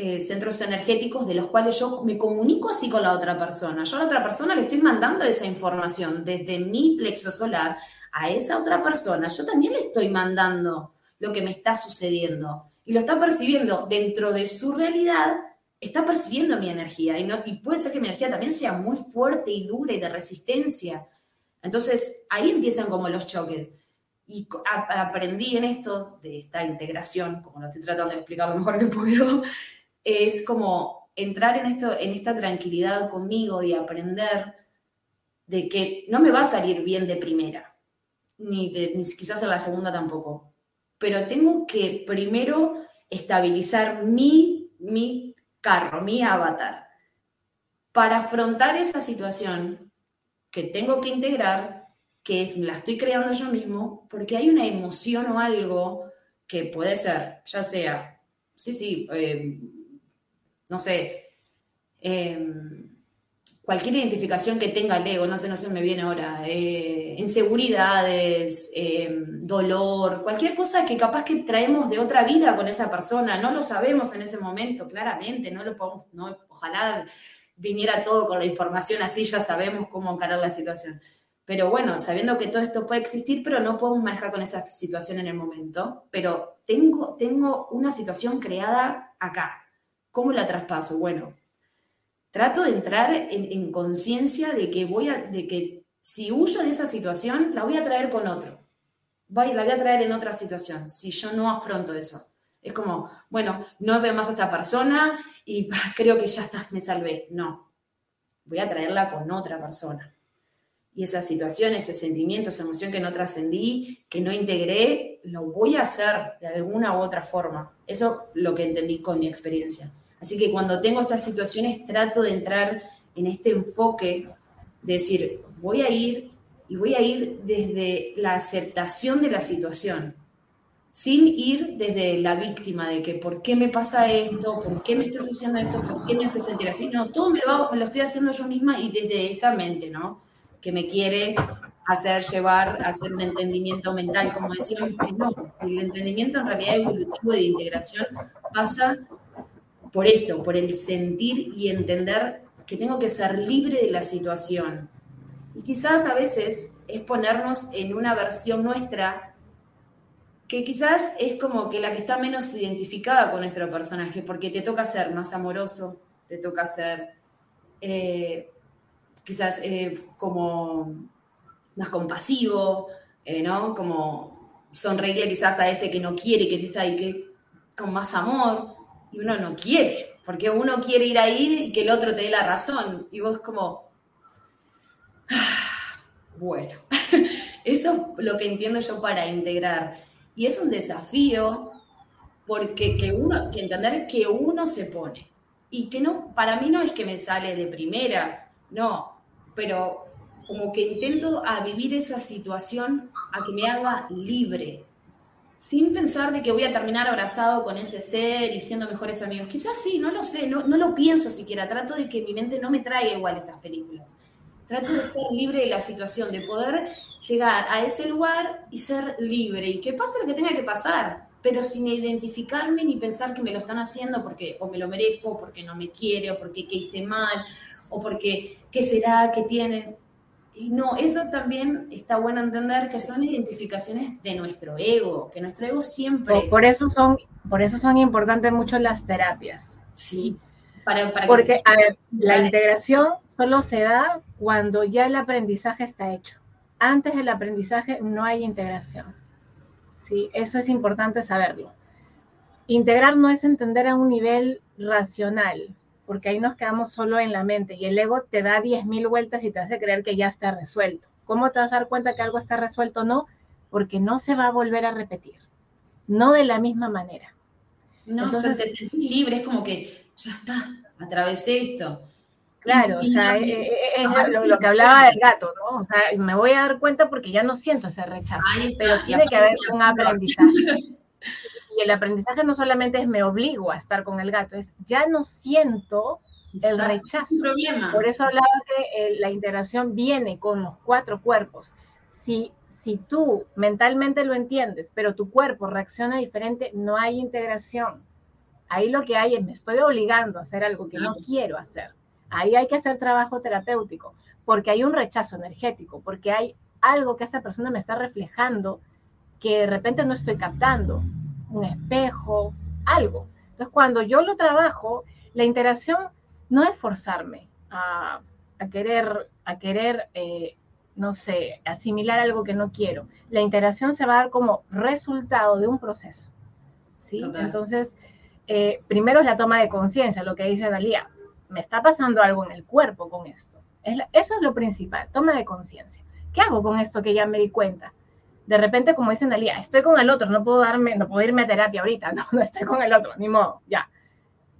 eh, centros energéticos de los cuales yo me comunico así con la otra persona. Yo a la otra persona le estoy mandando esa información desde mi plexo solar a esa otra persona, yo también le estoy mandando lo que me está sucediendo y lo está percibiendo dentro de su realidad, está percibiendo mi energía y, no, y puede ser que mi energía también sea muy fuerte y dura y de resistencia. Entonces ahí empiezan como los choques. Y aprendí en esto de esta integración, como lo estoy tratando de explicar lo mejor que puedo, es como entrar en, esto, en esta tranquilidad conmigo y aprender de que no me va a salir bien de primera, ni, ni quizás en la segunda tampoco, pero tengo que primero estabilizar mi, mi carro, mi avatar, para afrontar esa situación que tengo que integrar, que la estoy creando yo mismo, porque hay una emoción o algo que puede ser, ya sea, sí, sí, eh, no sé, em, cualquier identificación que tenga el ego, no sé, no sé, me viene ahora, eh, inseguridades, em, dolor, cualquier cosa que capaz que traemos de otra vida con esa persona, no lo sabemos en ese momento, claramente, no lo podemos, no, ojalá viniera todo con la información así, ya sabemos cómo encarar la situación. Pero bueno, sabiendo que todo esto puede existir, pero no podemos manejar con esa situación en el momento, pero tengo, tengo una situación creada acá, ¿Cómo la traspaso? Bueno, trato de entrar en, conciencia de que voy a, de que si huyo de esa situación, la voy a traer con otro. Voy, la voy a traer en otra situación, si yo no afronto eso. Es como, bueno, no veo más a esta persona y creo que ya está, me salvé. No, voy a traerla con otra persona. Y esa situación, ese sentimiento, esa emoción que no trascendí, que no integré, lo voy a hacer de alguna u otra forma. Eso es lo que entendí con mi experiencia. Así que cuando tengo estas situaciones trato de entrar en este enfoque de decir, voy a ir y voy a ir desde la aceptación de la situación, sin ir desde la víctima de que por qué me pasa esto, por qué me estás haciendo esto, por qué me hace sentir así. No, todo me lo, me lo estoy haciendo yo misma y desde esta mente, ¿no? Que me quiere hacer llevar, hacer un entendimiento mental, como decíamos, que no, el entendimiento en realidad evolutivo de integración pasa por esto, por el sentir y entender que tengo que ser libre de la situación. Y quizás a veces es ponernos en una versión nuestra que quizás es como que la que está menos identificada con nuestro personaje, porque te toca ser más amoroso, te toca ser eh, quizás eh, como más compasivo, eh, ¿no? Como sonreírle quizás a ese que no quiere, que te está ahí, que con más amor y uno no quiere, porque uno quiere ir ahí y que el otro te dé la razón, y vos como, ah, bueno, eso es lo que entiendo yo para integrar, y es un desafío porque que uno, que entender que uno se pone, y que no, para mí no es que me sale de primera, no, pero como que intento a vivir esa situación a que me haga libre, sin pensar de que voy a terminar abrazado con ese ser y siendo mejores amigos. Quizás sí, no lo sé, no, no lo pienso siquiera, trato de que mi mente no me traiga igual esas películas. Trato de ser libre de la situación, de poder llegar a ese lugar y ser libre y que pase lo que tenga que pasar, pero sin identificarme ni pensar que me lo están haciendo porque o me lo merezco, porque no me quiere, o porque qué hice mal, o porque qué será, qué tienen. Y no, eso también está bueno entender que son identificaciones de nuestro ego, que nuestro ego siempre... Por, eso, son, por eso son importantes mucho las terapias. Sí. Para, Porque, a ver, la integración solo se da cuando ya el aprendizaje está hecho. Antes del aprendizaje no hay integración. ¿sí? Eso es importante saberlo. Integrar no es entender a un nivel racional, porque ahí nos quedamos solo en la mente y el ego te da 10.000 vueltas y te hace creer que ya está resuelto. ¿Cómo te vas a dar cuenta que algo está resuelto? No, porque no se va a volver a repetir, no de la misma manera. No, Entonces, te sentís libre, es como que ya está, atravesé esto. Claro, o sea, eh, eh, es, lo, que hablaba del gato, ¿no? O sea, me voy a dar cuenta porque ya no siento ese rechazo, pero tiene que haber un aprendizaje. Y el aprendizaje no solamente es me obligo a estar con el gato, es ya no siento el rechazo. Por eso hablaba que eh, la integración viene con los cuatro cuerpos. Si, si tú mentalmente lo entiendes, pero tu cuerpo reacciona diferente, no hay integración. Ahí lo que hay es me estoy obligando a hacer algo que no quiero hacer. Ahí hay que hacer trabajo terapéutico, porque hay un rechazo energético, porque hay algo que esa persona me está reflejando que de repente no estoy captando, un espejo, algo. Entonces, cuando yo lo trabajo, la interacción no es forzarme a, querer, a querer eh, no sé, asimilar algo que no quiero. La interacción se va a dar como resultado de un proceso. ¿sí? Entonces, eh, primero es la toma de conciencia, lo que dice Dalía. Me está pasando algo en el cuerpo con esto. eso es lo principal, toma de conciencia. ¿Qué hago con esto que ya me di cuenta? De repente, como dice Dalía, estoy con el otro, no puedo darme, no puedo irme a terapia ahorita, no, no estoy con el otro, ni modo, ya.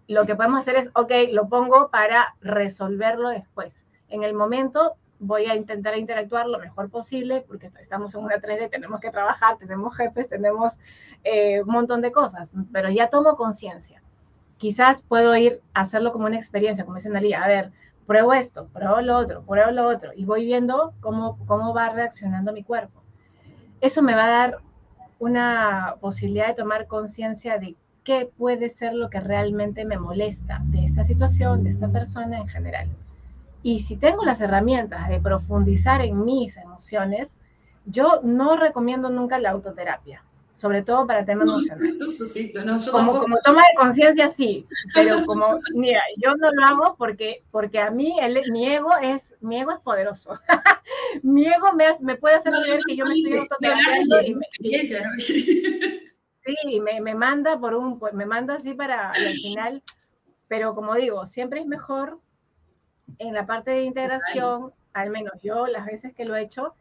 Lo que podemos hacer es, ok, lo pongo para resolverlo después. En el momento voy a intentar interactuar lo mejor posible porque estamos en una 3D, tenemos que trabajar, tenemos jefes, tenemos eh, un montón de cosas, pero ya tomo conciencia. Quizás puedo ir a hacerlo como una experiencia, como dice Analia, a ver, pruebo esto, pruebo lo otro, pruebo lo otro, y voy viendo cómo, cómo va reaccionando mi cuerpo. Eso me va a dar una posibilidad de tomar conciencia de qué puede ser lo que realmente me molesta de esta situación, de esta persona en general. Y si tengo las herramientas de profundizar en mis emociones, yo no recomiendo nunca la autoterapia, sobre todo para temas emocionales. como, como, toma de conciencia, sí, pero como, mira, yo no lo hago porque, porque a mí el, mi ego es, mi ego es poderoso. mi ego me, me puede hacer creer que yo me estoy autoterapiando y, me, sí, me, me, manda por un, pues, me manda así para, al final, pero como digo, siempre es mejor en la parte de integración, al menos yo las veces que lo he hecho,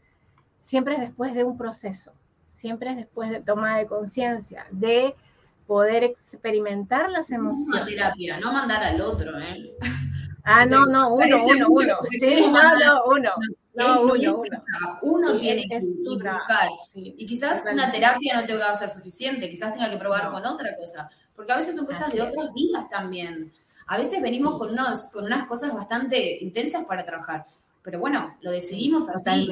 siempre es después de un proceso, siempre es después de toma de conciencia, de poder experimentar las emociones. Una terapia, no mandar al otro, ¿eh? Ah, no, no, uno, uno, uno. Sí, no, no, uno. No, uno, uno. Uno tiene que buscar. y quizás una terapia no te va a ser suficiente, quizás tenga que probar con otra cosa. Porque a veces son cosas de otras vidas también. A veces venimos con, unos, con unas cosas bastante intensas para trabajar, pero bueno, lo decidimos así.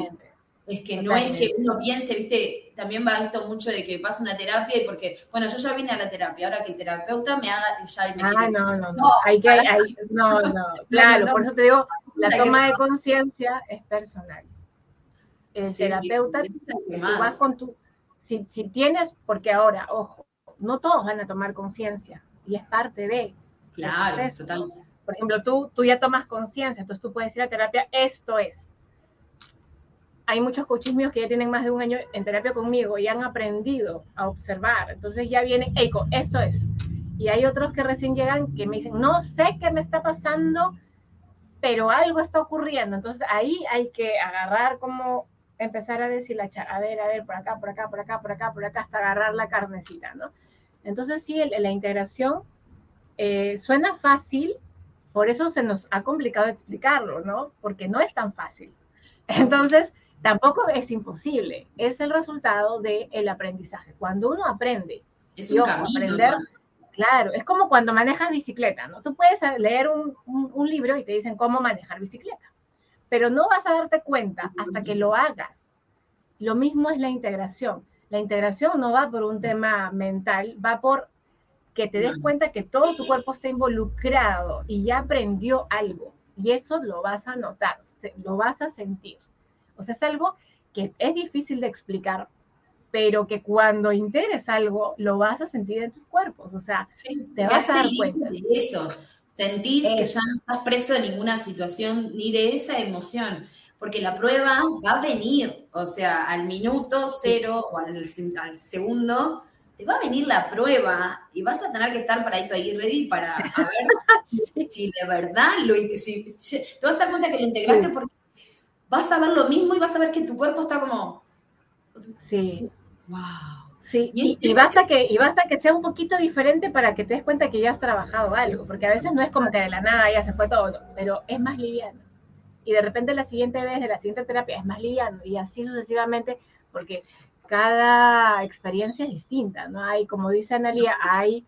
Es que no es que uno piense, viste, también va esto mucho de que pasa una terapia y porque, bueno, yo ya vine a la terapia, ahora que el terapeuta me haga, ya me Ah, no, no, no, hay que, hay, no, no, claro, por eso te digo, la toma de conciencia es personal. El terapeuta, tú vas con tu, si, si tienes, porque ahora, ojo, no todos van a tomar conciencia y es parte de, Claro, total. Por ejemplo, tú, tú ya tomas conciencia, entonces tú puedes ir a terapia, esto es. Hay muchos coaches míos que ya tienen más de un año en terapia conmigo y han aprendido a observar. Entonces ya viene, eco, esto es. Y hay otros que recién llegan que me dicen, no sé qué me está pasando, pero algo está ocurriendo. Entonces ahí hay que agarrar como empezar a decir a ver, a ver, por acá, por acá, por acá, por acá, por acá, hasta agarrar la carnecita, ¿no? Entonces sí, la integración eh, suena fácil, por eso se nos ha complicado explicarlo, ¿no? Porque no es tan fácil. Entonces, tampoco es imposible, es el resultado del aprendizaje. Cuando uno aprende, es un aprender, claro, es como cuando manejas bicicleta, ¿no? Tú puedes leer un, un libro y te dicen cómo manejar bicicleta, pero no vas a darte cuenta hasta que lo hagas. Lo mismo es la integración. La integración no va por un tema mental, va por que te des cuenta que todo tu cuerpo está involucrado y ya aprendió algo. Y eso lo vas a notar, lo vas a sentir. O sea, es algo que es difícil de explicar, pero que cuando integres algo, lo vas a sentir en tus cuerpos. O sea, te vas a dar cuenta. De eso. Sentís que ya no estás preso de ninguna situación ni de esa emoción porque la prueba va a venir, o sea, al minuto cero o al, al segundo te va a venir la prueba y vas a tener que estar paradito ahí ready para ver si de verdad lo si, te vas a dar cuenta que lo integraste porque vas a ver lo mismo y vas a ver que tu cuerpo está como sí. wow sí y, basta que y basta que sea un poquito diferente para que te des cuenta que ya has trabajado algo porque a veces no es como que de la nada ya se fue todo pero es más liviano. Y de repente la siguiente vez de la siguiente terapia es más liviano y así sucesivamente porque cada experiencia es distinta, ¿no? Hay, como dice Analia, hay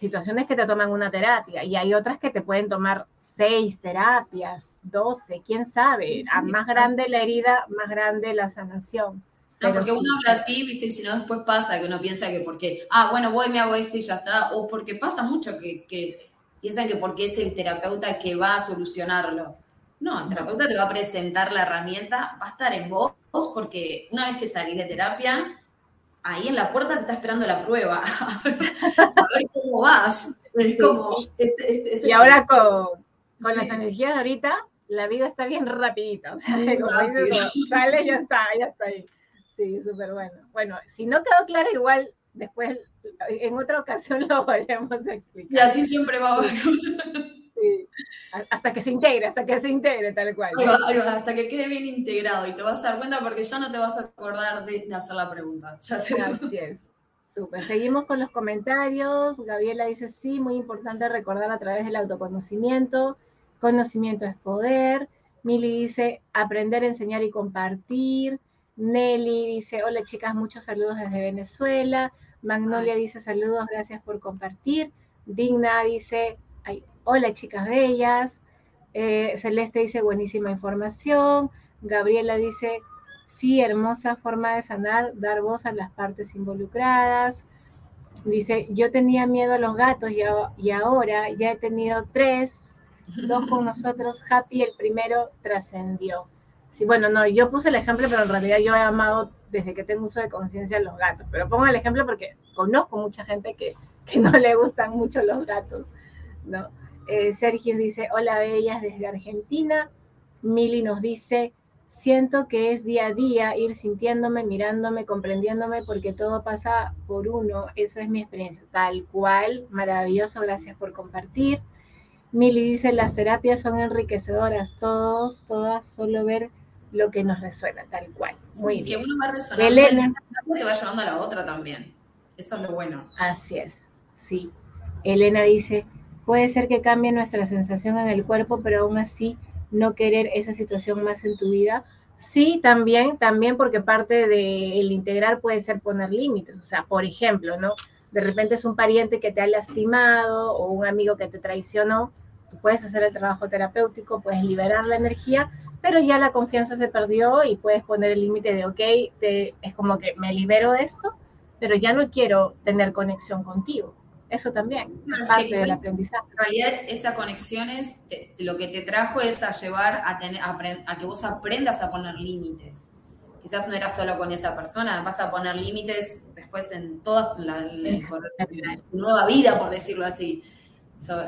situaciones que te toman una terapia y hay otras que te pueden tomar seis terapias, doce, quién sabe. a más grande la herida, más grande la sanación. No, porque uno habla así, viste, y si no después pasa que uno piensa que porque, ah, bueno, voy, me hago esto y ya está, o porque pasa mucho que, que piensan que porque es el terapeuta que va a solucionarlo. No, el terapeuta te va a presentar la herramienta, va a estar en vos, porque una vez que salís de terapia, ahí en la puerta te está esperando la prueba. a ver cómo vas. y ahora con, con las energías de ahorita, la vida está bien rapidita. O sea, como dices, sale, ya está, ya está ahí. Sí, súper bueno. Bueno, si no quedó claro, igual después en otra ocasión lo volvemos a explicar. Y así siempre va a Sí. Hasta que se integre, hasta que se integre tal cual. hasta que quede bien integrado y te vas a dar cuenta porque ya no te vas a acordar de, hacer la pregunta. Así es. Súper. Seguimos con los comentarios. Gabriela dice, sí, muy importante recordar a través del autoconocimiento. Conocimiento es poder. Mili dice, aprender, enseñar y compartir. Nelly dice, hola chicas, muchos saludos desde Venezuela. Magnolia dice, saludos, gracias por compartir. Digna dice, hola chicas bellas. Eh, Celeste dice, buenísima información. Gabriela dice, sí, hermosa forma de sanar, dar voz a las partes involucradas. Dice, yo tenía miedo a los gatos y, y ahora ya he tenido tres, dos con nosotros. Happy, el primero trascendió bueno, no, yo puse el ejemplo, pero en realidad yo he amado desde que tengo uso de conciencia a los gatos. Pero pongo el ejemplo porque conozco mucha gente que, no le gustan mucho los gatos, ¿no? Eh, Sergio dice, hola bellas desde Argentina. Mili nos dice, siento que es día a día ir sintiéndome, mirándome, comprendiéndome, porque todo pasa por uno. Eso es mi experiencia. Tal cual, maravilloso, gracias por compartir. Mili dice, las terapias son enriquecedoras, todos, todas, solo ver lo que nos resuena, tal cual. Muy bien. Que uno va resonando Elena, te va llevando a la otra también. Eso es lo bueno. Así es, sí. Elena dice, puede ser que cambie nuestra sensación en el cuerpo, pero aún así no querer esa situación más en tu vida. Sí, también, también porque parte del integrar puede ser poner límites. O sea, por ejemplo, ¿no? De repente es un pariente que te ha lastimado o un amigo que te traicionó. Tú puedes hacer el trabajo terapéutico, puedes liberar la energía, pero ya la confianza se perdió y puedes poner el límite de, ok, es como que me libero de esto, pero ya no quiero tener conexión contigo. Eso también es parte del aprendizaje. En realidad, esa conexión es lo que te trajo es a llevar a, tener, a, que vos aprendas a poner límites. Quizás no era solo con esa persona, vas a poner límites después en toda la, tu nueva vida, por decirlo así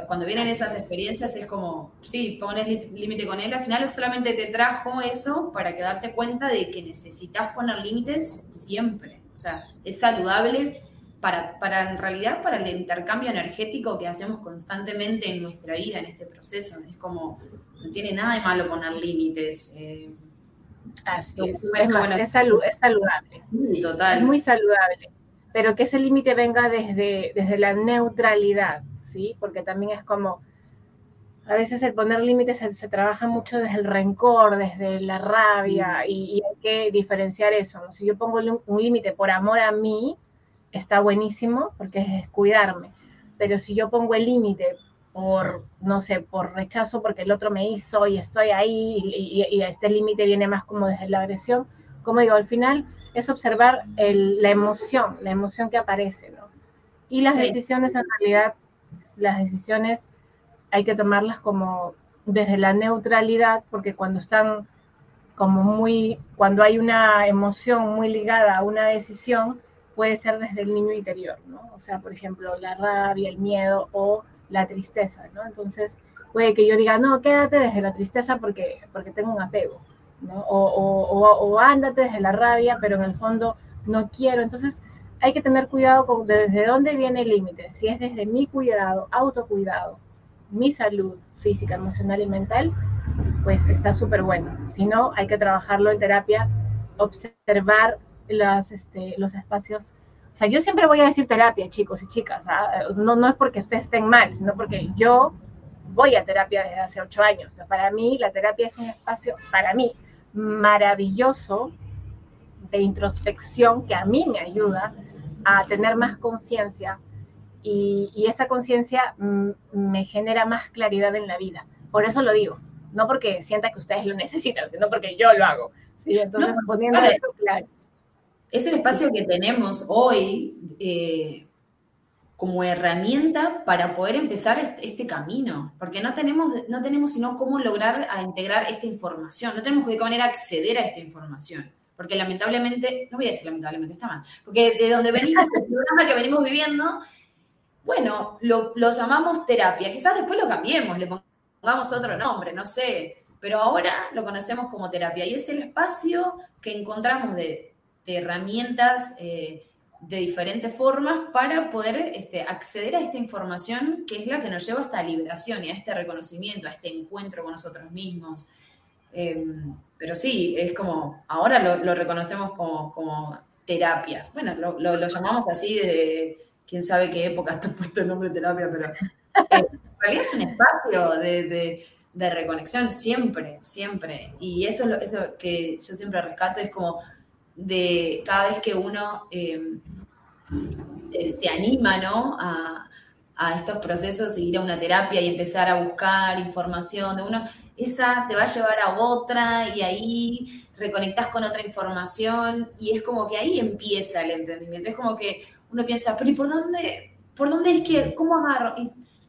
cuando vienen esas experiencias es como, sí, pones límite con él, al final solamente te trajo eso para que darte cuenta de que necesitas poner límites siempre. O sea, es saludable para, para en realidad para el intercambio energético que hacemos constantemente en nuestra vida, en este proceso. Es como, no tiene nada de malo poner límites. Eh, Así es. Es, saludable. total. Es muy saludable. Pero que ese límite venga desde, desde la neutralidad ¿sí? Porque también es como, a veces el poner límites se, trabaja mucho desde el rencor, desde la rabia, y, hay que diferenciar eso. Si yo pongo un límite por amor a mí, está buenísimo, porque es cuidarme. Pero si yo pongo el límite por, no sé, por rechazo porque el otro me hizo y estoy ahí y, este límite viene más como desde la agresión, como digo, al final es observar la emoción, la emoción que aparece, ¿no? Y las decisiones en realidad las decisiones hay que tomarlas como desde la neutralidad, porque cuando están como muy, cuando hay una emoción muy ligada a una decisión, puede ser desde el niño interior, ¿no? O sea, por ejemplo, la rabia, el miedo o la tristeza, ¿no? Entonces, puede que yo diga, no, quédate desde la tristeza porque, porque tengo un apego, ¿no? O, o, o, ándate desde la rabia, pero en el fondo no quiero. Entonces, hay que tener cuidado con desde dónde viene el límite. Si es desde mi cuidado, autocuidado, mi salud física, emocional y mental, pues está súper bueno. Si no, hay que trabajarlo en terapia, observar las, este, los espacios. O sea, yo siempre voy a decir terapia, chicos y chicas. ¿ah? No, no es porque ustedes estén mal, sino porque yo voy a terapia desde hace ocho años. para mí, la terapia es un espacio, para mí, maravilloso de introspección que a mí me ayuda a tener más conciencia y, esa conciencia mm, me genera más claridad en la vida. Por eso lo digo, no porque sienta que ustedes lo necesitan, sino porque yo lo hago. ¿sí? Entonces, poniendo eso claro. Es el espacio que tenemos hoy, eh, como herramienta para poder empezar este, camino, porque no tenemos, no tenemos sino cómo lograr integrar esta información, no tenemos de qué manera acceder a esta información, porque lamentablemente, no voy a decir lamentablemente, está mal, porque de donde venimos, el programa que venimos viviendo, bueno, lo, lo llamamos terapia, quizás después lo cambiemos, le pongamos otro nombre, no sé, pero ahora lo conocemos como terapia y es el espacio que encontramos de, herramientas eh, de diferentes formas para poder este, acceder a esta información que es la que nos lleva a esta liberación y a este reconocimiento, a este encuentro con nosotros mismos. Em, pero sí, es como, ahora lo, reconocemos como, terapias. Bueno, lo, llamamos así desde quién sabe qué época está puesto el nombre de terapia, pero eh, en realidad es un espacio de de reconexión siempre, siempre. Y eso es lo eso que yo siempre rescato, es como de cada vez que uno eh, se, anima ¿no? a, estos procesos, ir a una terapia y empezar a buscar información de uno, esa te va a llevar a otra y ahí reconectas con otra información y es como que ahí empieza el entendimiento. Es como que uno piensa, pero ¿y por dónde? ¿Por dónde es que, cómo agarro?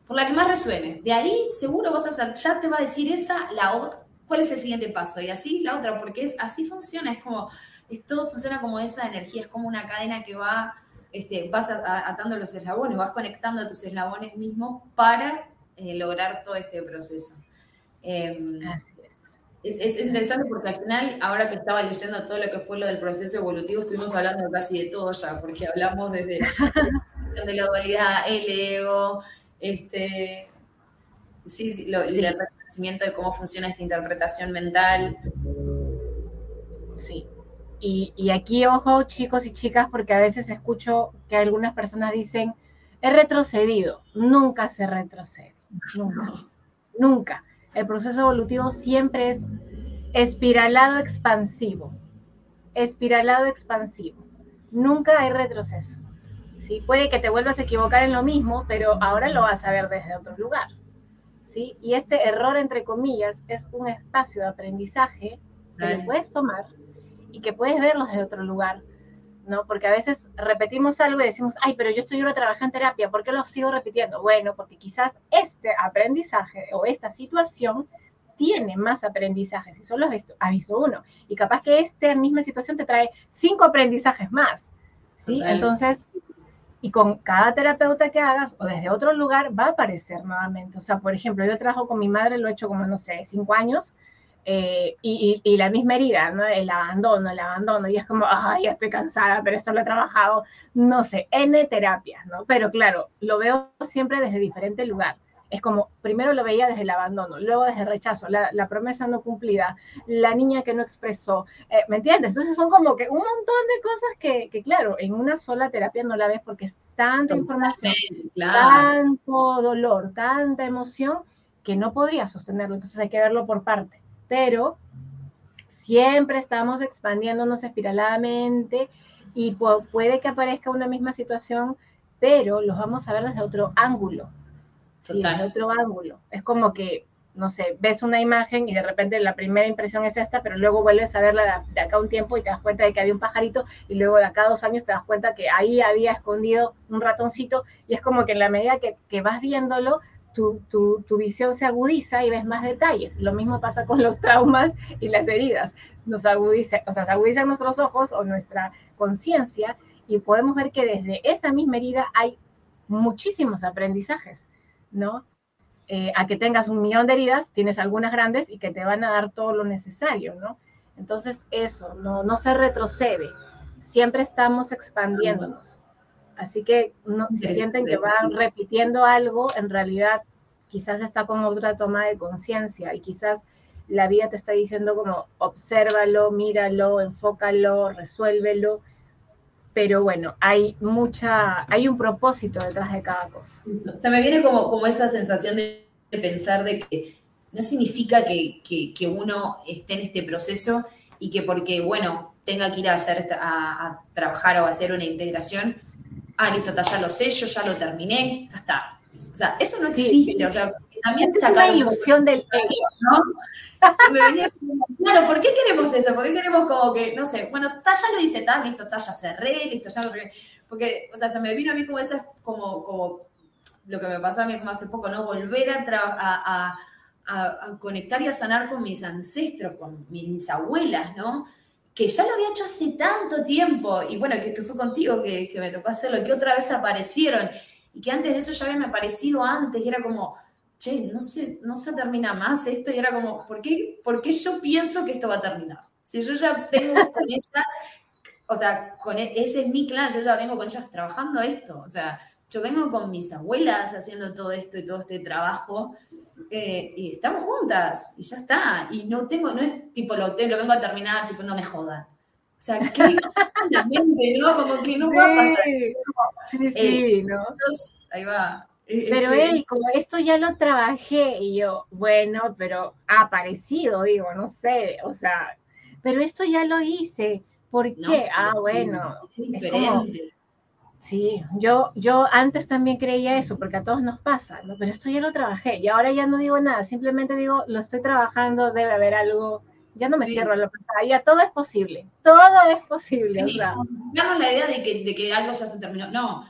por la que más resuene. De ahí seguro vas a hacer, ya te va a decir esa, la otra, cuál es el siguiente paso y así la otra, porque es así funciona, es como, es, todo funciona como esa energía, es como una cadena que va, este, vas atando los eslabones, vas conectando a tus eslabones mismos para eh, lograr todo este proceso. Em, así es. Es, interesante porque al final, ahora que estaba leyendo todo lo que fue lo del proceso evolutivo, estuvimos hablando casi de todo ya, porque hablamos desde de la dualidad, el ego, este, sí, el reconocimiento de cómo funciona esta interpretación mental. Y, aquí, ojo, chicos y chicas, porque a veces escucho que algunas personas dicen, he retrocedido. Nunca se retrocede. Nunca. Nunca. El proceso evolutivo siempre es espiralado expansivo. Espiralado expansivo. Nunca hay retroceso. ¿sí? Puede que te vuelvas a equivocar en lo mismo, pero ahora lo vas a ver desde otro lugar, ¿sí? Y este error, entre comillas, es un espacio de aprendizaje que lo puedes tomar y que puedes verlo desde otro lugar, ¿no? Porque a veces repetimos algo y decimos, ay, pero yo estoy ahora trabajando en terapia, ¿por qué lo sigo repitiendo? Bueno, porque quizás este aprendizaje o esta situación tiene más aprendizajes y solo has visto, has visto uno. Y capaz que esta misma situación te trae cinco aprendizajes más. ¿sí? Entonces, y con cada terapeuta que hagas o desde otro lugar va a aparecer nuevamente. O sea, por ejemplo, yo trabajo con mi madre, lo he hecho como, no sé, cinco años, eh, y, y, la misma herida, ¿no? El abandono, el abandono, y es como, ay, ya estoy cansada, pero esto lo he trabajado, no sé, N terapias, ¿no? Pero claro, lo veo siempre desde diferente lugar es como, primero lo veía desde el abandono, luego desde el rechazo, la, promesa no cumplida, la niña que no expresó, eh, ¿me entiendes? Entonces son como que un montón de cosas que, que, claro, en una sola terapia no la ves porque es tanta información, tanto dolor, tanta emoción, que no podría sostenerlo, entonces hay que verlo por parte, pero siempre estamos expandiéndonos espiraladamente y puede que aparezca una misma situación, pero los vamos a ver desde otro ángulo, Sí, otro ángulo. Es como que, no sé, ves una imagen y de repente la primera impresión es esta, pero luego vuelves a verla de acá un tiempo y te das cuenta de que había un pajarito y luego de acá dos años te das cuenta que ahí había escondido un ratoncito y es como que en la medida que, que vas viéndolo, tu, tu, tu, visión se agudiza y ves más detalles. Lo mismo pasa con los traumas y las heridas. Nos agudiza, o sea, se agudizan nuestros ojos o nuestra conciencia y podemos ver que desde esa misma herida hay muchísimos aprendizajes. ¿no? Eh, a que tengas un millón de heridas, tienes algunas grandes y que te van a dar todo lo necesario, ¿no? Entonces, eso, no, no se retrocede, siempre estamos expandiéndonos. Así que no, si sienten que van repitiendo algo, en realidad quizás está con otra toma de conciencia y quizás la vida te está diciendo como obsérvalo, míralo, enfócalo, resuélvelo pero bueno, hay mucha, hay un propósito detrás de cada cosa. Se me viene como, como esa sensación de, pensar de que no significa que, uno esté en este proceso y que porque, bueno, tenga que ir a hacer a, trabajar o a hacer una integración, ah, listo, ya lo sé, yo ya lo terminé, ya está. O sea, eso no existe, o sea, también es una ilusión del ego, ¿no? Me venía claro, ¿por qué queremos eso? ¿Por qué queremos como que, no sé, bueno, ya lo hice, tal, listo, ya cerré, listo, ya lo Porque, o sea, se me vino a mí como esa, como, como lo que me pasó a mí como hace poco, ¿no? Volver a, a, a, a conectar y a sanar con mis ancestros, con mis abuelas, ¿no? Que ya lo había hecho hace tanto tiempo, y bueno, que, fue contigo que, que, me tocó hacerlo, que otra vez aparecieron, y que antes de eso ya habían aparecido antes, y era como, che, no se, no se termina más esto, y era como, ¿por qué, ¿por qué yo pienso que esto va a terminar? Si yo ya vengo con ellas, o sea, con, e, ese es mi clan, yo ya vengo con ellas trabajando esto, o sea, yo vengo con mis abuelas haciendo todo esto y todo este trabajo, eh, y estamos juntas, y ya está. Y no tengo, no es tipo lo, lo vengo a terminar, tipo no me jodan. O sea, que la mente, ¿no? Como que no va a pasar. Sí, sí, eh, ¿no? ahí va. Pero él, como esto ya lo trabajé, y yo, bueno, pero ha aparecido, digo, no sé, o sea, pero esto ya lo hice. ¿Por qué? ah, bueno. Es diferente. Sí, yo, yo antes también creía eso, porque a todos nos pasa, ¿no? pero esto ya lo trabajé y ahora ya no digo nada, simplemente digo, lo estoy trabajando, debe haber algo, ya no me cierro la pantalla, todo es posible, todo es posible. Sí, o la idea de que, de que algo ya se terminó, no,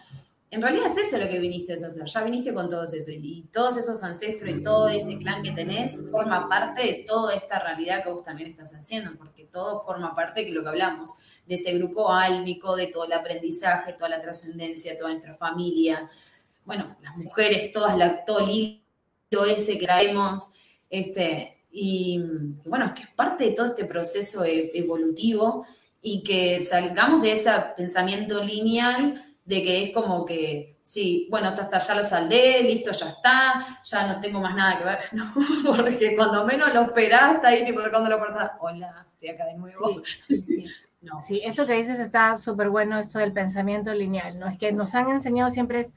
en realidad es eso lo que viniste a hacer, ya viniste con todos eso y todos esos ancestros y todo ese clan que tenés forma parte de toda esta realidad que vos también estás haciendo, porque todo forma parte de lo que hablamos de ese grupo álmico, de todo el aprendizaje, toda la trascendencia, toda nuestra familia. Bueno, las mujeres, todas la, todo el hilo ese que traemos. Este, y, bueno, es que es parte de todo este proceso e, evolutivo y que salgamos de ese pensamiento lineal de que es como que, sí, bueno, hasta ya lo saldé, listo, ya está, ya no tengo más nada que ver, no, porque cuando menos lo esperás, está ahí, tipo, cuando lo cortás, hola, estoy acá de nuevo. Sí, eso que dices está súper bueno, esto del pensamiento lineal, ¿no? Es que nos han enseñado siempre es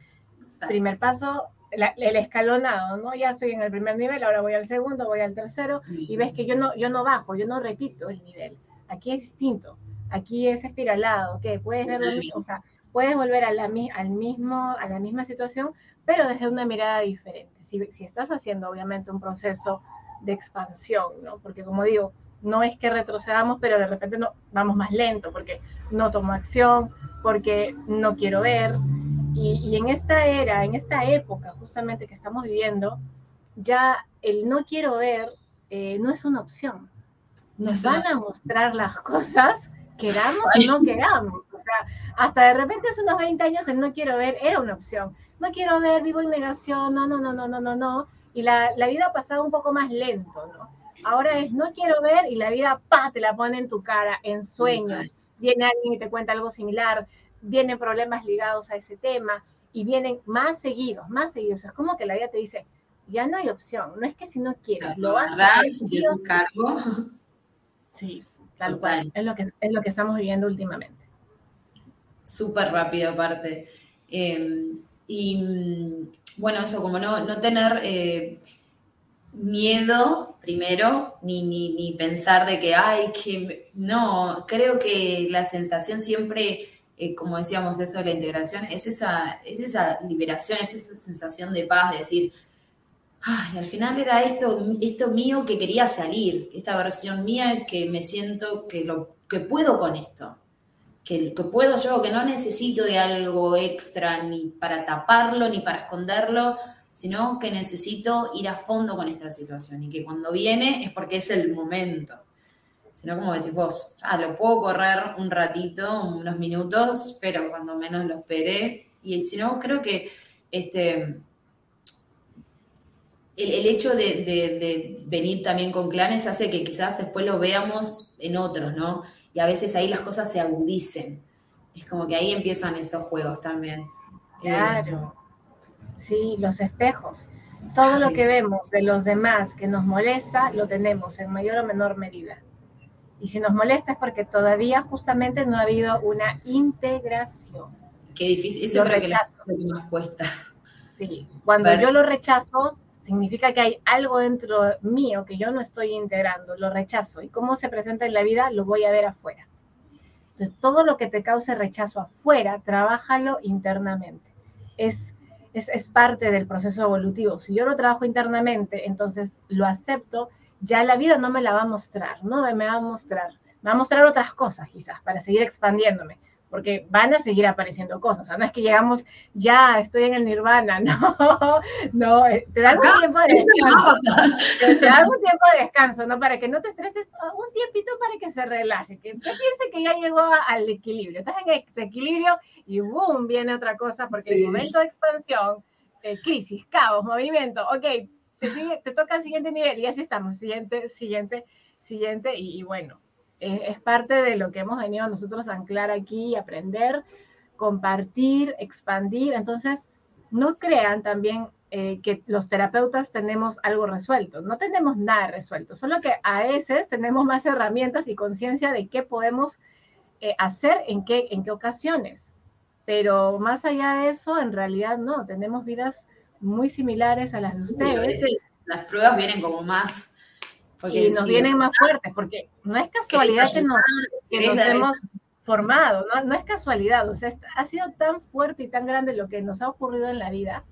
primer paso, el escalonado, ¿no? Ya estoy en el primer nivel, ahora voy al segundo, voy al tercero, y ves que yo no, yo no bajo, yo no repito el nivel. Aquí es distinto, aquí es espiralado, que puedes ver o sea, puedes volver a la, al mismo, a la misma situación, pero desde una mirada diferente. Si, si estás haciendo, obviamente, un proceso de expansión, ¿no? Porque como digo, no es que retrocedamos, pero de repente no, vamos más lento porque no tomo acción, porque no quiero ver. Y, en esta era, en esta época justamente que estamos viviendo, ya el no quiero ver eh, no es una opción. Nos van a mostrar las cosas, queramos o no queramos. O sea, hasta de repente hace unos 20 años el no quiero ver era una opción. No quiero ver, vivo en negación, no, no, no, no, no, no, no. Y la, la vida ha pasado un poco más lento, ¿no? Ahora es no quiero ver y la vida pa te la pone en tu cara, en sueños. Viene alguien y te cuenta algo similar, vienen problemas ligados a ese tema y vienen más seguidos, más seguidos. Es como que la vida te dice, ya no hay opción, no es que si no quieres, lo vas a hacer. cargo. Sí, tal cual. Es lo, que, es lo que estamos viviendo últimamente. Súper rápido aparte. Em, y mm, bueno, eso, como no, no tener eh, miedo primero, ni, ni, ni, pensar de que, ay, que no, creo que la sensación siempre, eh, como decíamos eso de la integración, es esa, es esa liberación, es esa sensación de paz, de decir, ay, al final era esto, esto mío que quería salir, esta versión mía que me siento que, lo, que puedo con esto. Que, que puedo yo, que no necesito de algo extra ni para taparlo ni para esconderlo, sino que necesito ir a fondo con esta situación y que cuando viene es porque es el momento. Sino como decís vos, ah, lo puedo correr un ratito, unos minutos, pero cuando menos lo esperé. Y si no, creo que este, el, hecho de, de, venir también con clanes hace que quizás después lo veamos en otros, ¿no? Y a veces ahí las cosas se agudicen. Es como que ahí empiezan esos juegos también. Claro. ¿Sí? los espejos. Todo lo que vemos de los demás que nos molesta, lo tenemos en mayor o menor medida. Y si nos molesta es porque todavía justamente no ha habido una integración. Qué difícil, eso creo que que nos cuesta. Sí, cuando yo lo rechazo, significa que hay algo dentro mío que yo no estoy integrando, lo rechazo. Y cómo se presenta en la vida, lo voy a ver afuera. Entonces, todo lo que te cause rechazo afuera, trabájalo internamente. Es es, es parte del proceso evolutivo. Si yo lo trabajo internamente, entonces lo acepto, ya la vida no me la va a mostrar, no me va a mostrar, me va a mostrar otras cosas quizás para seguir expandiéndome porque van a seguir apareciendo cosas. O sea, no es que llegamos, ya estoy en el nirvana, no, no, eh, te dan un tiempo de descanso. Te dan un tiempo de descanso, ¿no? Para que no te estreses, un tiempito para que se relaje, que piense que ya llegó al equilibrio. Estás en este equilibrio y boom, viene otra cosa, porque el momento de expansión, eh, crisis, caos, movimiento, ok, te, te toca el siguiente nivel y así estamos, siguiente, siguiente, siguiente, y bueno, es, parte de lo que hemos venido nosotros a anclar aquí, aprender, compartir, expandir. Entonces, no crean también eh, que los terapeutas tenemos algo resuelto. No tenemos nada resuelto, solo que a veces tenemos más herramientas y conciencia de qué podemos eh, hacer en qué, en qué ocasiones. Pero más allá de eso, en realidad no, tenemos vidas muy similares a las de ustedes. a veces las pruebas vienen como más y nos vienen más fuertes, porque no es casualidad que nos, hemos formado, ¿no? no es casualidad, o sea, ha sido tan fuerte y tan grande lo que nos ha ocurrido en la vida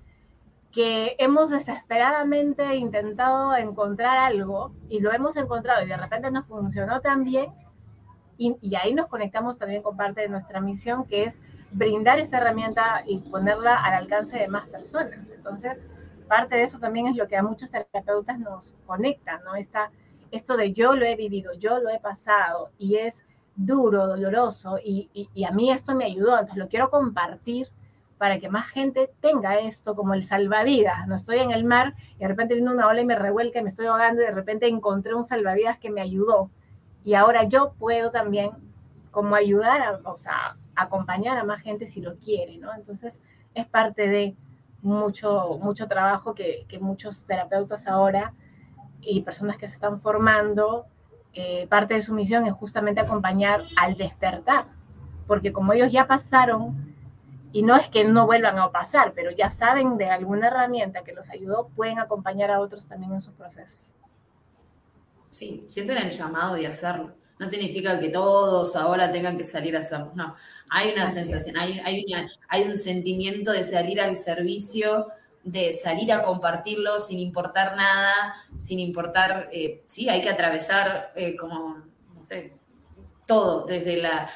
que hemos desesperadamente intentado encontrar algo y lo hemos encontrado y de repente nos funcionó tan bien y, y, ahí nos conectamos también con parte de nuestra misión que es brindar esa herramienta y ponerla al alcance de más personas. Entonces, parte de eso también es lo que a muchos terapeutas nos conecta, ¿no? Esta, esto de yo lo he vivido, yo lo he pasado y es duro, doloroso y, a mí esto me ayudó, entonces lo quiero compartir para que más gente tenga esto como el salvavidas. No estoy en el mar y de repente viene una ola y me revuelca y me estoy ahogando y de repente encontré un salvavidas que me ayudó y ahora yo puedo también como ayudar, a, o sea, acompañar a más gente si lo quiere, ¿no? Entonces es parte de mucho, mucho trabajo que, muchos terapeutas ahora y personas que se están formando, eh, parte de su misión es justamente acompañar al despertar, porque como ellos ya pasaron, y no es que no vuelvan a pasar, pero ya saben de alguna herramienta que los ayudó, pueden acompañar a otros también en sus procesos. Sí, sienten el llamado de hacerlo. No significa que todos ahora tengan que salir a hacerlo, no hay una sensación, hay, hay, un sentimiento de salir al servicio, de salir a compartirlo sin importar nada, sin importar, eh, sí, hay que atravesar eh, como, no sé, todo, desde la,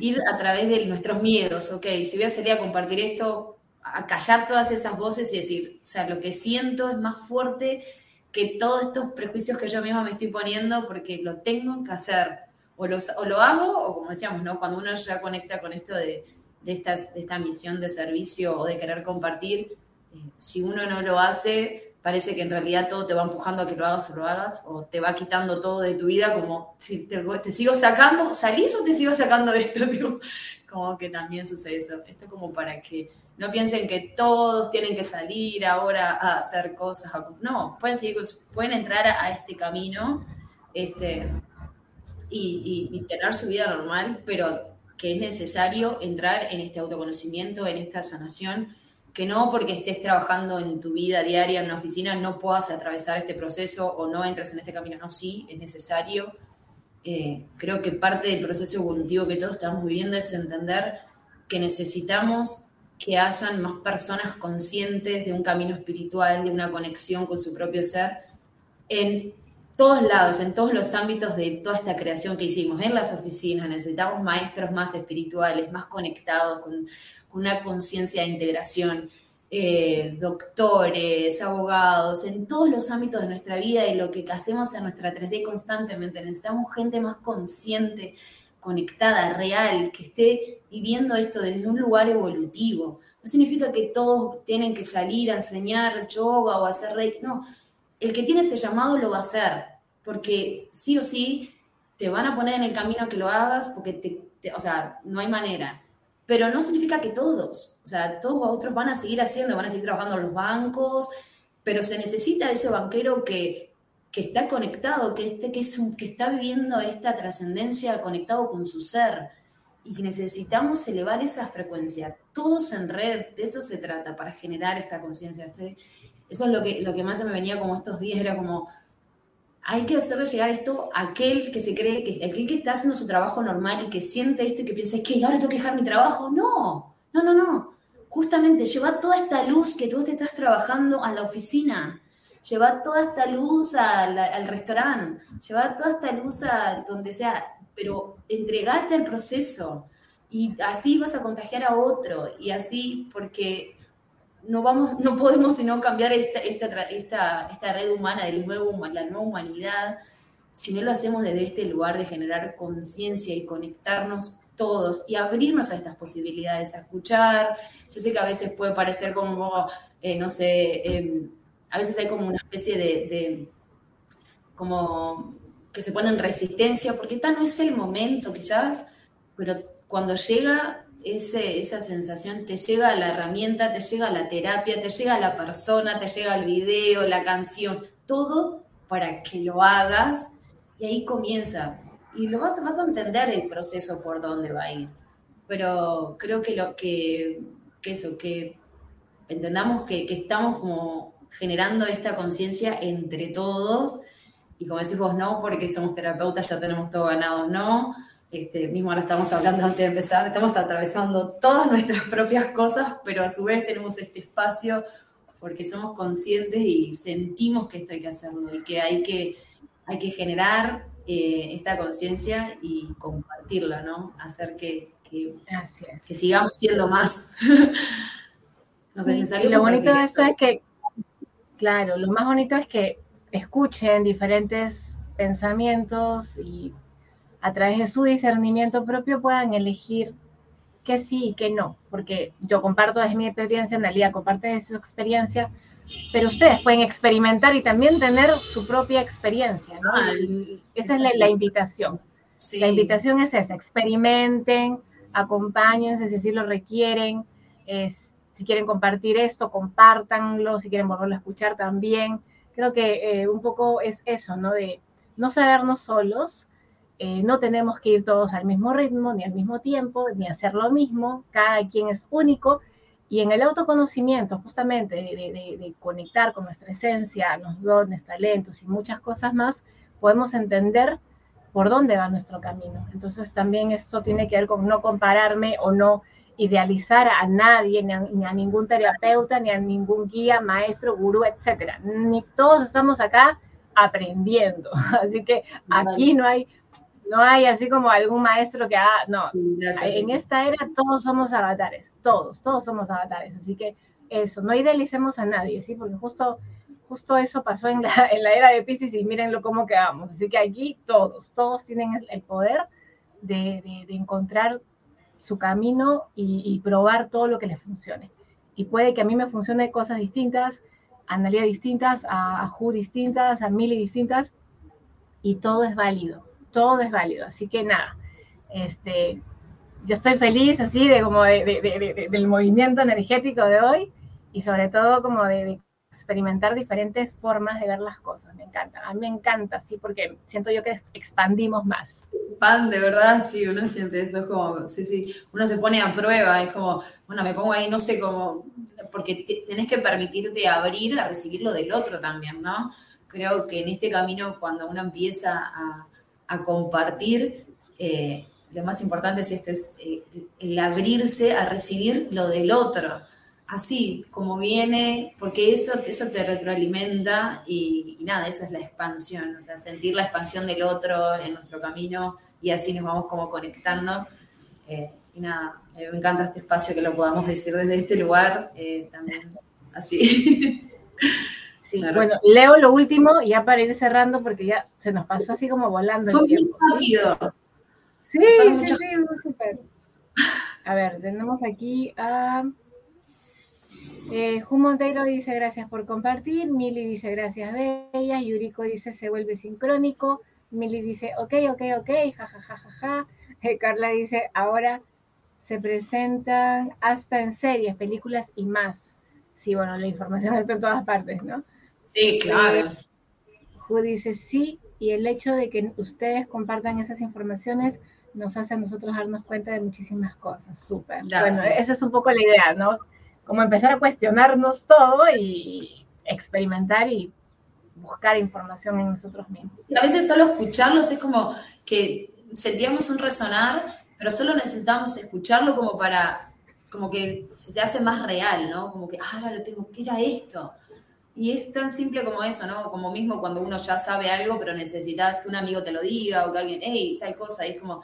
ir a través de nuestros miedos, ok, si voy a salir a compartir esto, a callar todas esas voces y decir, o sea, lo que siento es más fuerte que todos estos prejuicios que yo misma me estoy poniendo porque lo tengo que hacer o, lo hago, o como decíamos, ¿no? cuando uno ya conecta con esto de, de, esta misión de servicio o de querer compartir, eh, si uno no lo hace, parece que en realidad todo te va empujando a que lo hagas o lo hagas, o te va quitando todo de tu vida, como si te, sigo sacando, salís o te sigo sacando de esto, como que también sucede eso. Esto como para que no piensen que todos tienen que salir ahora a hacer cosas. No, pueden, seguir, pueden entrar a, a este camino. Este, y, tener su vida normal, pero que es necesario entrar en este autoconocimiento, en esta sanación, que no porque estés trabajando en tu vida diaria en una oficina no puedas atravesar este proceso o no entres en este camino. No, sí, es necesario. Eh, creo que parte del proceso evolutivo que todos estamos viviendo es entender que necesitamos que hayan más personas conscientes de un camino espiritual, de una conexión con su propio ser, en todos lados, en todos los ámbitos de toda esta creación que hicimos, en las oficinas, necesitamos maestros más espirituales, más conectados, con, una conciencia de integración, eh, doctores, abogados, en todos los ámbitos de nuestra vida y lo que hacemos en nuestra 3D constantemente. Necesitamos gente más consciente, conectada, real, que esté viviendo esto desde un lugar evolutivo. No significa que todos tienen que salir a enseñar yoga o hacer reiki, no el que tiene ese llamado lo va a hacer, porque sí o sí te van a poner en el camino que lo hagas, porque te, o sea, no hay manera. Pero no significa que todos, o sea, todos otros van a seguir haciendo, van a seguir trabajando en los bancos, pero se necesita ese banquero que, que está conectado, que, este, que, es que está viviendo esta trascendencia conectado con su ser y necesitamos elevar esa frecuencia. Todos en red, de eso se trata, para generar esta conciencia. Eso es lo que, lo que más se me venía como estos días, era como, hay que hacerle llegar esto a aquel que se cree, que aquel que está haciendo su trabajo normal y que siente esto y que piensa, es que ahora tengo que dejar mi trabajo. No, no, no, no. justamente lleva toda esta luz que tú te estás trabajando a la oficina, lleva toda esta luz al, restaurante, lleva toda esta luz a donde sea, pero entregate al proceso. Y así vas a contagiar a otro. Y así porque no vamos, no podemos sino cambiar esta, esta, esta, esta red humana del nuevo, la nueva humanidad si no lo hacemos desde este lugar de generar conciencia y conectarnos todos y abrirnos a estas posibilidades, a escuchar. Yo sé que a veces puede parecer como, eh, no sé, em, a veces hay como una especie de, como que se pone en resistencia, porque tal no es el momento quizás, pero cuando llega ese, esa sensación, te llega la herramienta, te llega la terapia, te llega la persona, te llega el video, la canción, todo para que lo hagas y ahí comienza. Y lo vas, vas a entender el proceso por dónde va a ir. Pero creo que lo que, que eso, que entendamos que, que estamos como generando esta conciencia entre todos, y como decís vos, no, porque somos terapeutas, ya tenemos todo ganado, no. Este, mismo ahora estamos hablando antes de empezar, estamos atravesando todas nuestras propias cosas, pero a su vez tenemos este espacio porque somos conscientes y sentimos que esto hay que hacerlo y que hay que hay que generar eh, esta conciencia y compartirla, ¿no? Hacer que, que, que sigamos siendo más. y lo bonito de esto es que, claro, lo más bonito es que escuchen diferentes pensamientos y a través de su discernimiento propio puedan elegir que sí y que no, porque yo comparto desde mi experiencia, Analia comparte de su experiencia, pero ustedes pueden experimentar y también tener su propia experiencia, ¿no? esa es la, invitación. La invitación es esa, experimenten, acompáñense si así lo requieren, si quieren compartir esto, compártanlo, si quieren volverlo a escuchar también. Creo que eh, un poco es eso, ¿no? De no sabernos solos, eh, no tenemos que ir todos al mismo ritmo, ni al mismo tiempo, ni hacer lo mismo, cada quien es único y en el autoconocimiento, justamente de, conectar con nuestra esencia, los dones, talentos y muchas cosas más, podemos entender por dónde va nuestro camino. Entonces también esto tiene que ver con no compararme o no idealizar a nadie, ni a, ningún terapeuta, ni a ningún guía, maestro, gurú, etcétera. Ni todos estamos acá aprendiendo. Así que aquí no hay no hay así como algún maestro que haga, no, en esta era todos somos avatares, todos, todos somos avatares, así que eso, no idealicemos a nadie, ¿sí? Porque justo, justo eso pasó en la, en la era de Pisces y mírenlo cómo quedamos, así que aquí todos, todos tienen el poder de, de, encontrar su camino y, probar todo lo que les funcione. Y puede que a mí me funcione cosas distintas, a Analia distintas, a, a Ju distintas, a Mili distintas, y todo es válido todo es válido. Así que nada, este, yo estoy feliz así de como del movimiento energético de hoy y sobre todo como de, experimentar diferentes formas de ver las cosas. Me encanta, a mí me encanta, sí, porque siento yo que expandimos más. Pan, de verdad, sí, uno siente eso, es como, sí, sí, uno se pone a prueba, es como, bueno, me pongo ahí, no sé cómo, porque tenés que permitirte abrir a recibir lo del otro también, ¿no? Creo que en este camino, cuando uno empieza a, a compartir, eh, lo más importante es este, es eh, el abrirse a recibir lo del otro, así como viene, porque eso, eso te retroalimenta y, nada, esa es la expansión, o sea, sentir la expansión del otro en nuestro camino y así nos vamos como conectando. Eh, y nada, me encanta este espacio que lo podamos decir desde este lugar también, así. bueno, leo lo último ya para ir cerrando porque ya se nos pasó así como volando el tiempo. ¿sí? Sí, sí, sí, súper. A ver, tenemos aquí a eh, Ju Monteiro dice gracias por compartir, Mili dice gracias Bella, Yuriko dice se vuelve sincrónico, Mili dice ok, ok, ok, jajajaja, ja, ja, eh, Carla dice ahora se presentan hasta en series, películas y más. Sí, bueno, la información está en todas partes, ¿no? Sí, claro. Ju dice sí, y el hecho de que ustedes compartan esas informaciones nos hace a nosotros darnos cuenta de muchísimas cosas. Súper. Bueno, esa es un poco la idea, ¿no? Como empezar a cuestionarnos todo y experimentar y buscar información en nosotros mismos. A veces solo escucharlos es como que sentíamos un resonar, pero solo necesitamos escucharlo como para como que se hace más real, ¿no? Como que, ah, ahora lo tengo, ¿qué era esto? Y es tan simple como eso, ¿no? Como mismo cuando uno ya sabe algo, pero necesitas que un amigo te lo diga o que alguien, hey, tal cosa, y es como,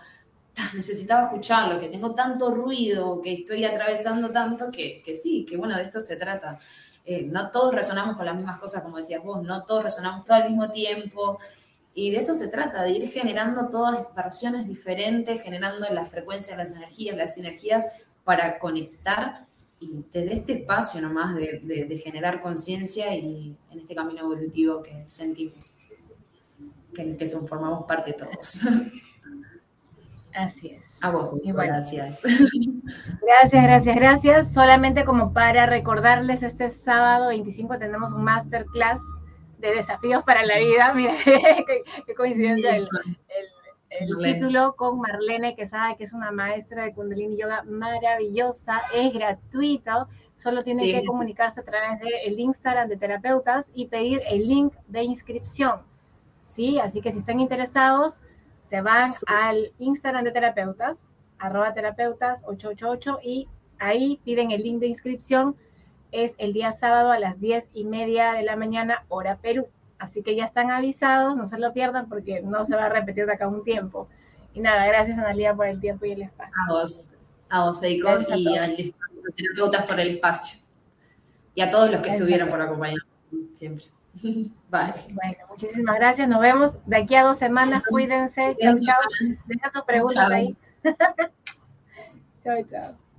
necesitaba escucharlo, que tengo tanto ruido, que estoy atravesando tanto, que, que sí, que bueno, de esto se trata. Eh, no todos resonamos con las mismas cosas, como decías vos, no todos resonamos todo al mismo tiempo, y de eso se trata, de ir generando todas versiones diferentes, generando las frecuencias, las energías, las sinergias para conectar y desde este espacio nomás de, generar conciencia y en este camino evolutivo que sentimos, que que formamos parte todos. Así es. A vos, gracias. Gracias, gracias, gracias. Solamente como para recordarles, este sábado 25 tenemos un masterclass de desafíos para la vida. Mira, qué, coincidencia el, el título con Marlene Quesada, que es una maestra de Kundalini Yoga maravillosa, es gratuito, solo tiene que comunicarse a través del Instagram de terapeutas y pedir el link de inscripción. ¿Sí? Así que si están interesados, se van al Instagram de terapeutas, arroba terapeutas 888 y ahí piden el link de inscripción. Es el día sábado a las 10 y media de la mañana, hora Perú. Así que ya están avisados, no se lo pierdan porque no se va a repetir de acá un tiempo. Y nada, gracias Analia por el tiempo y el espacio. A vos, a vos, Eiko, y a los terapeutas por el espacio. Y a todos los que estuvieron por acompañarnos siempre. Bye. Bueno, muchísimas gracias. Nos vemos de aquí a dos semanas. Cuídense. Chao, chao. Deja sus preguntas ahí. chao, chao.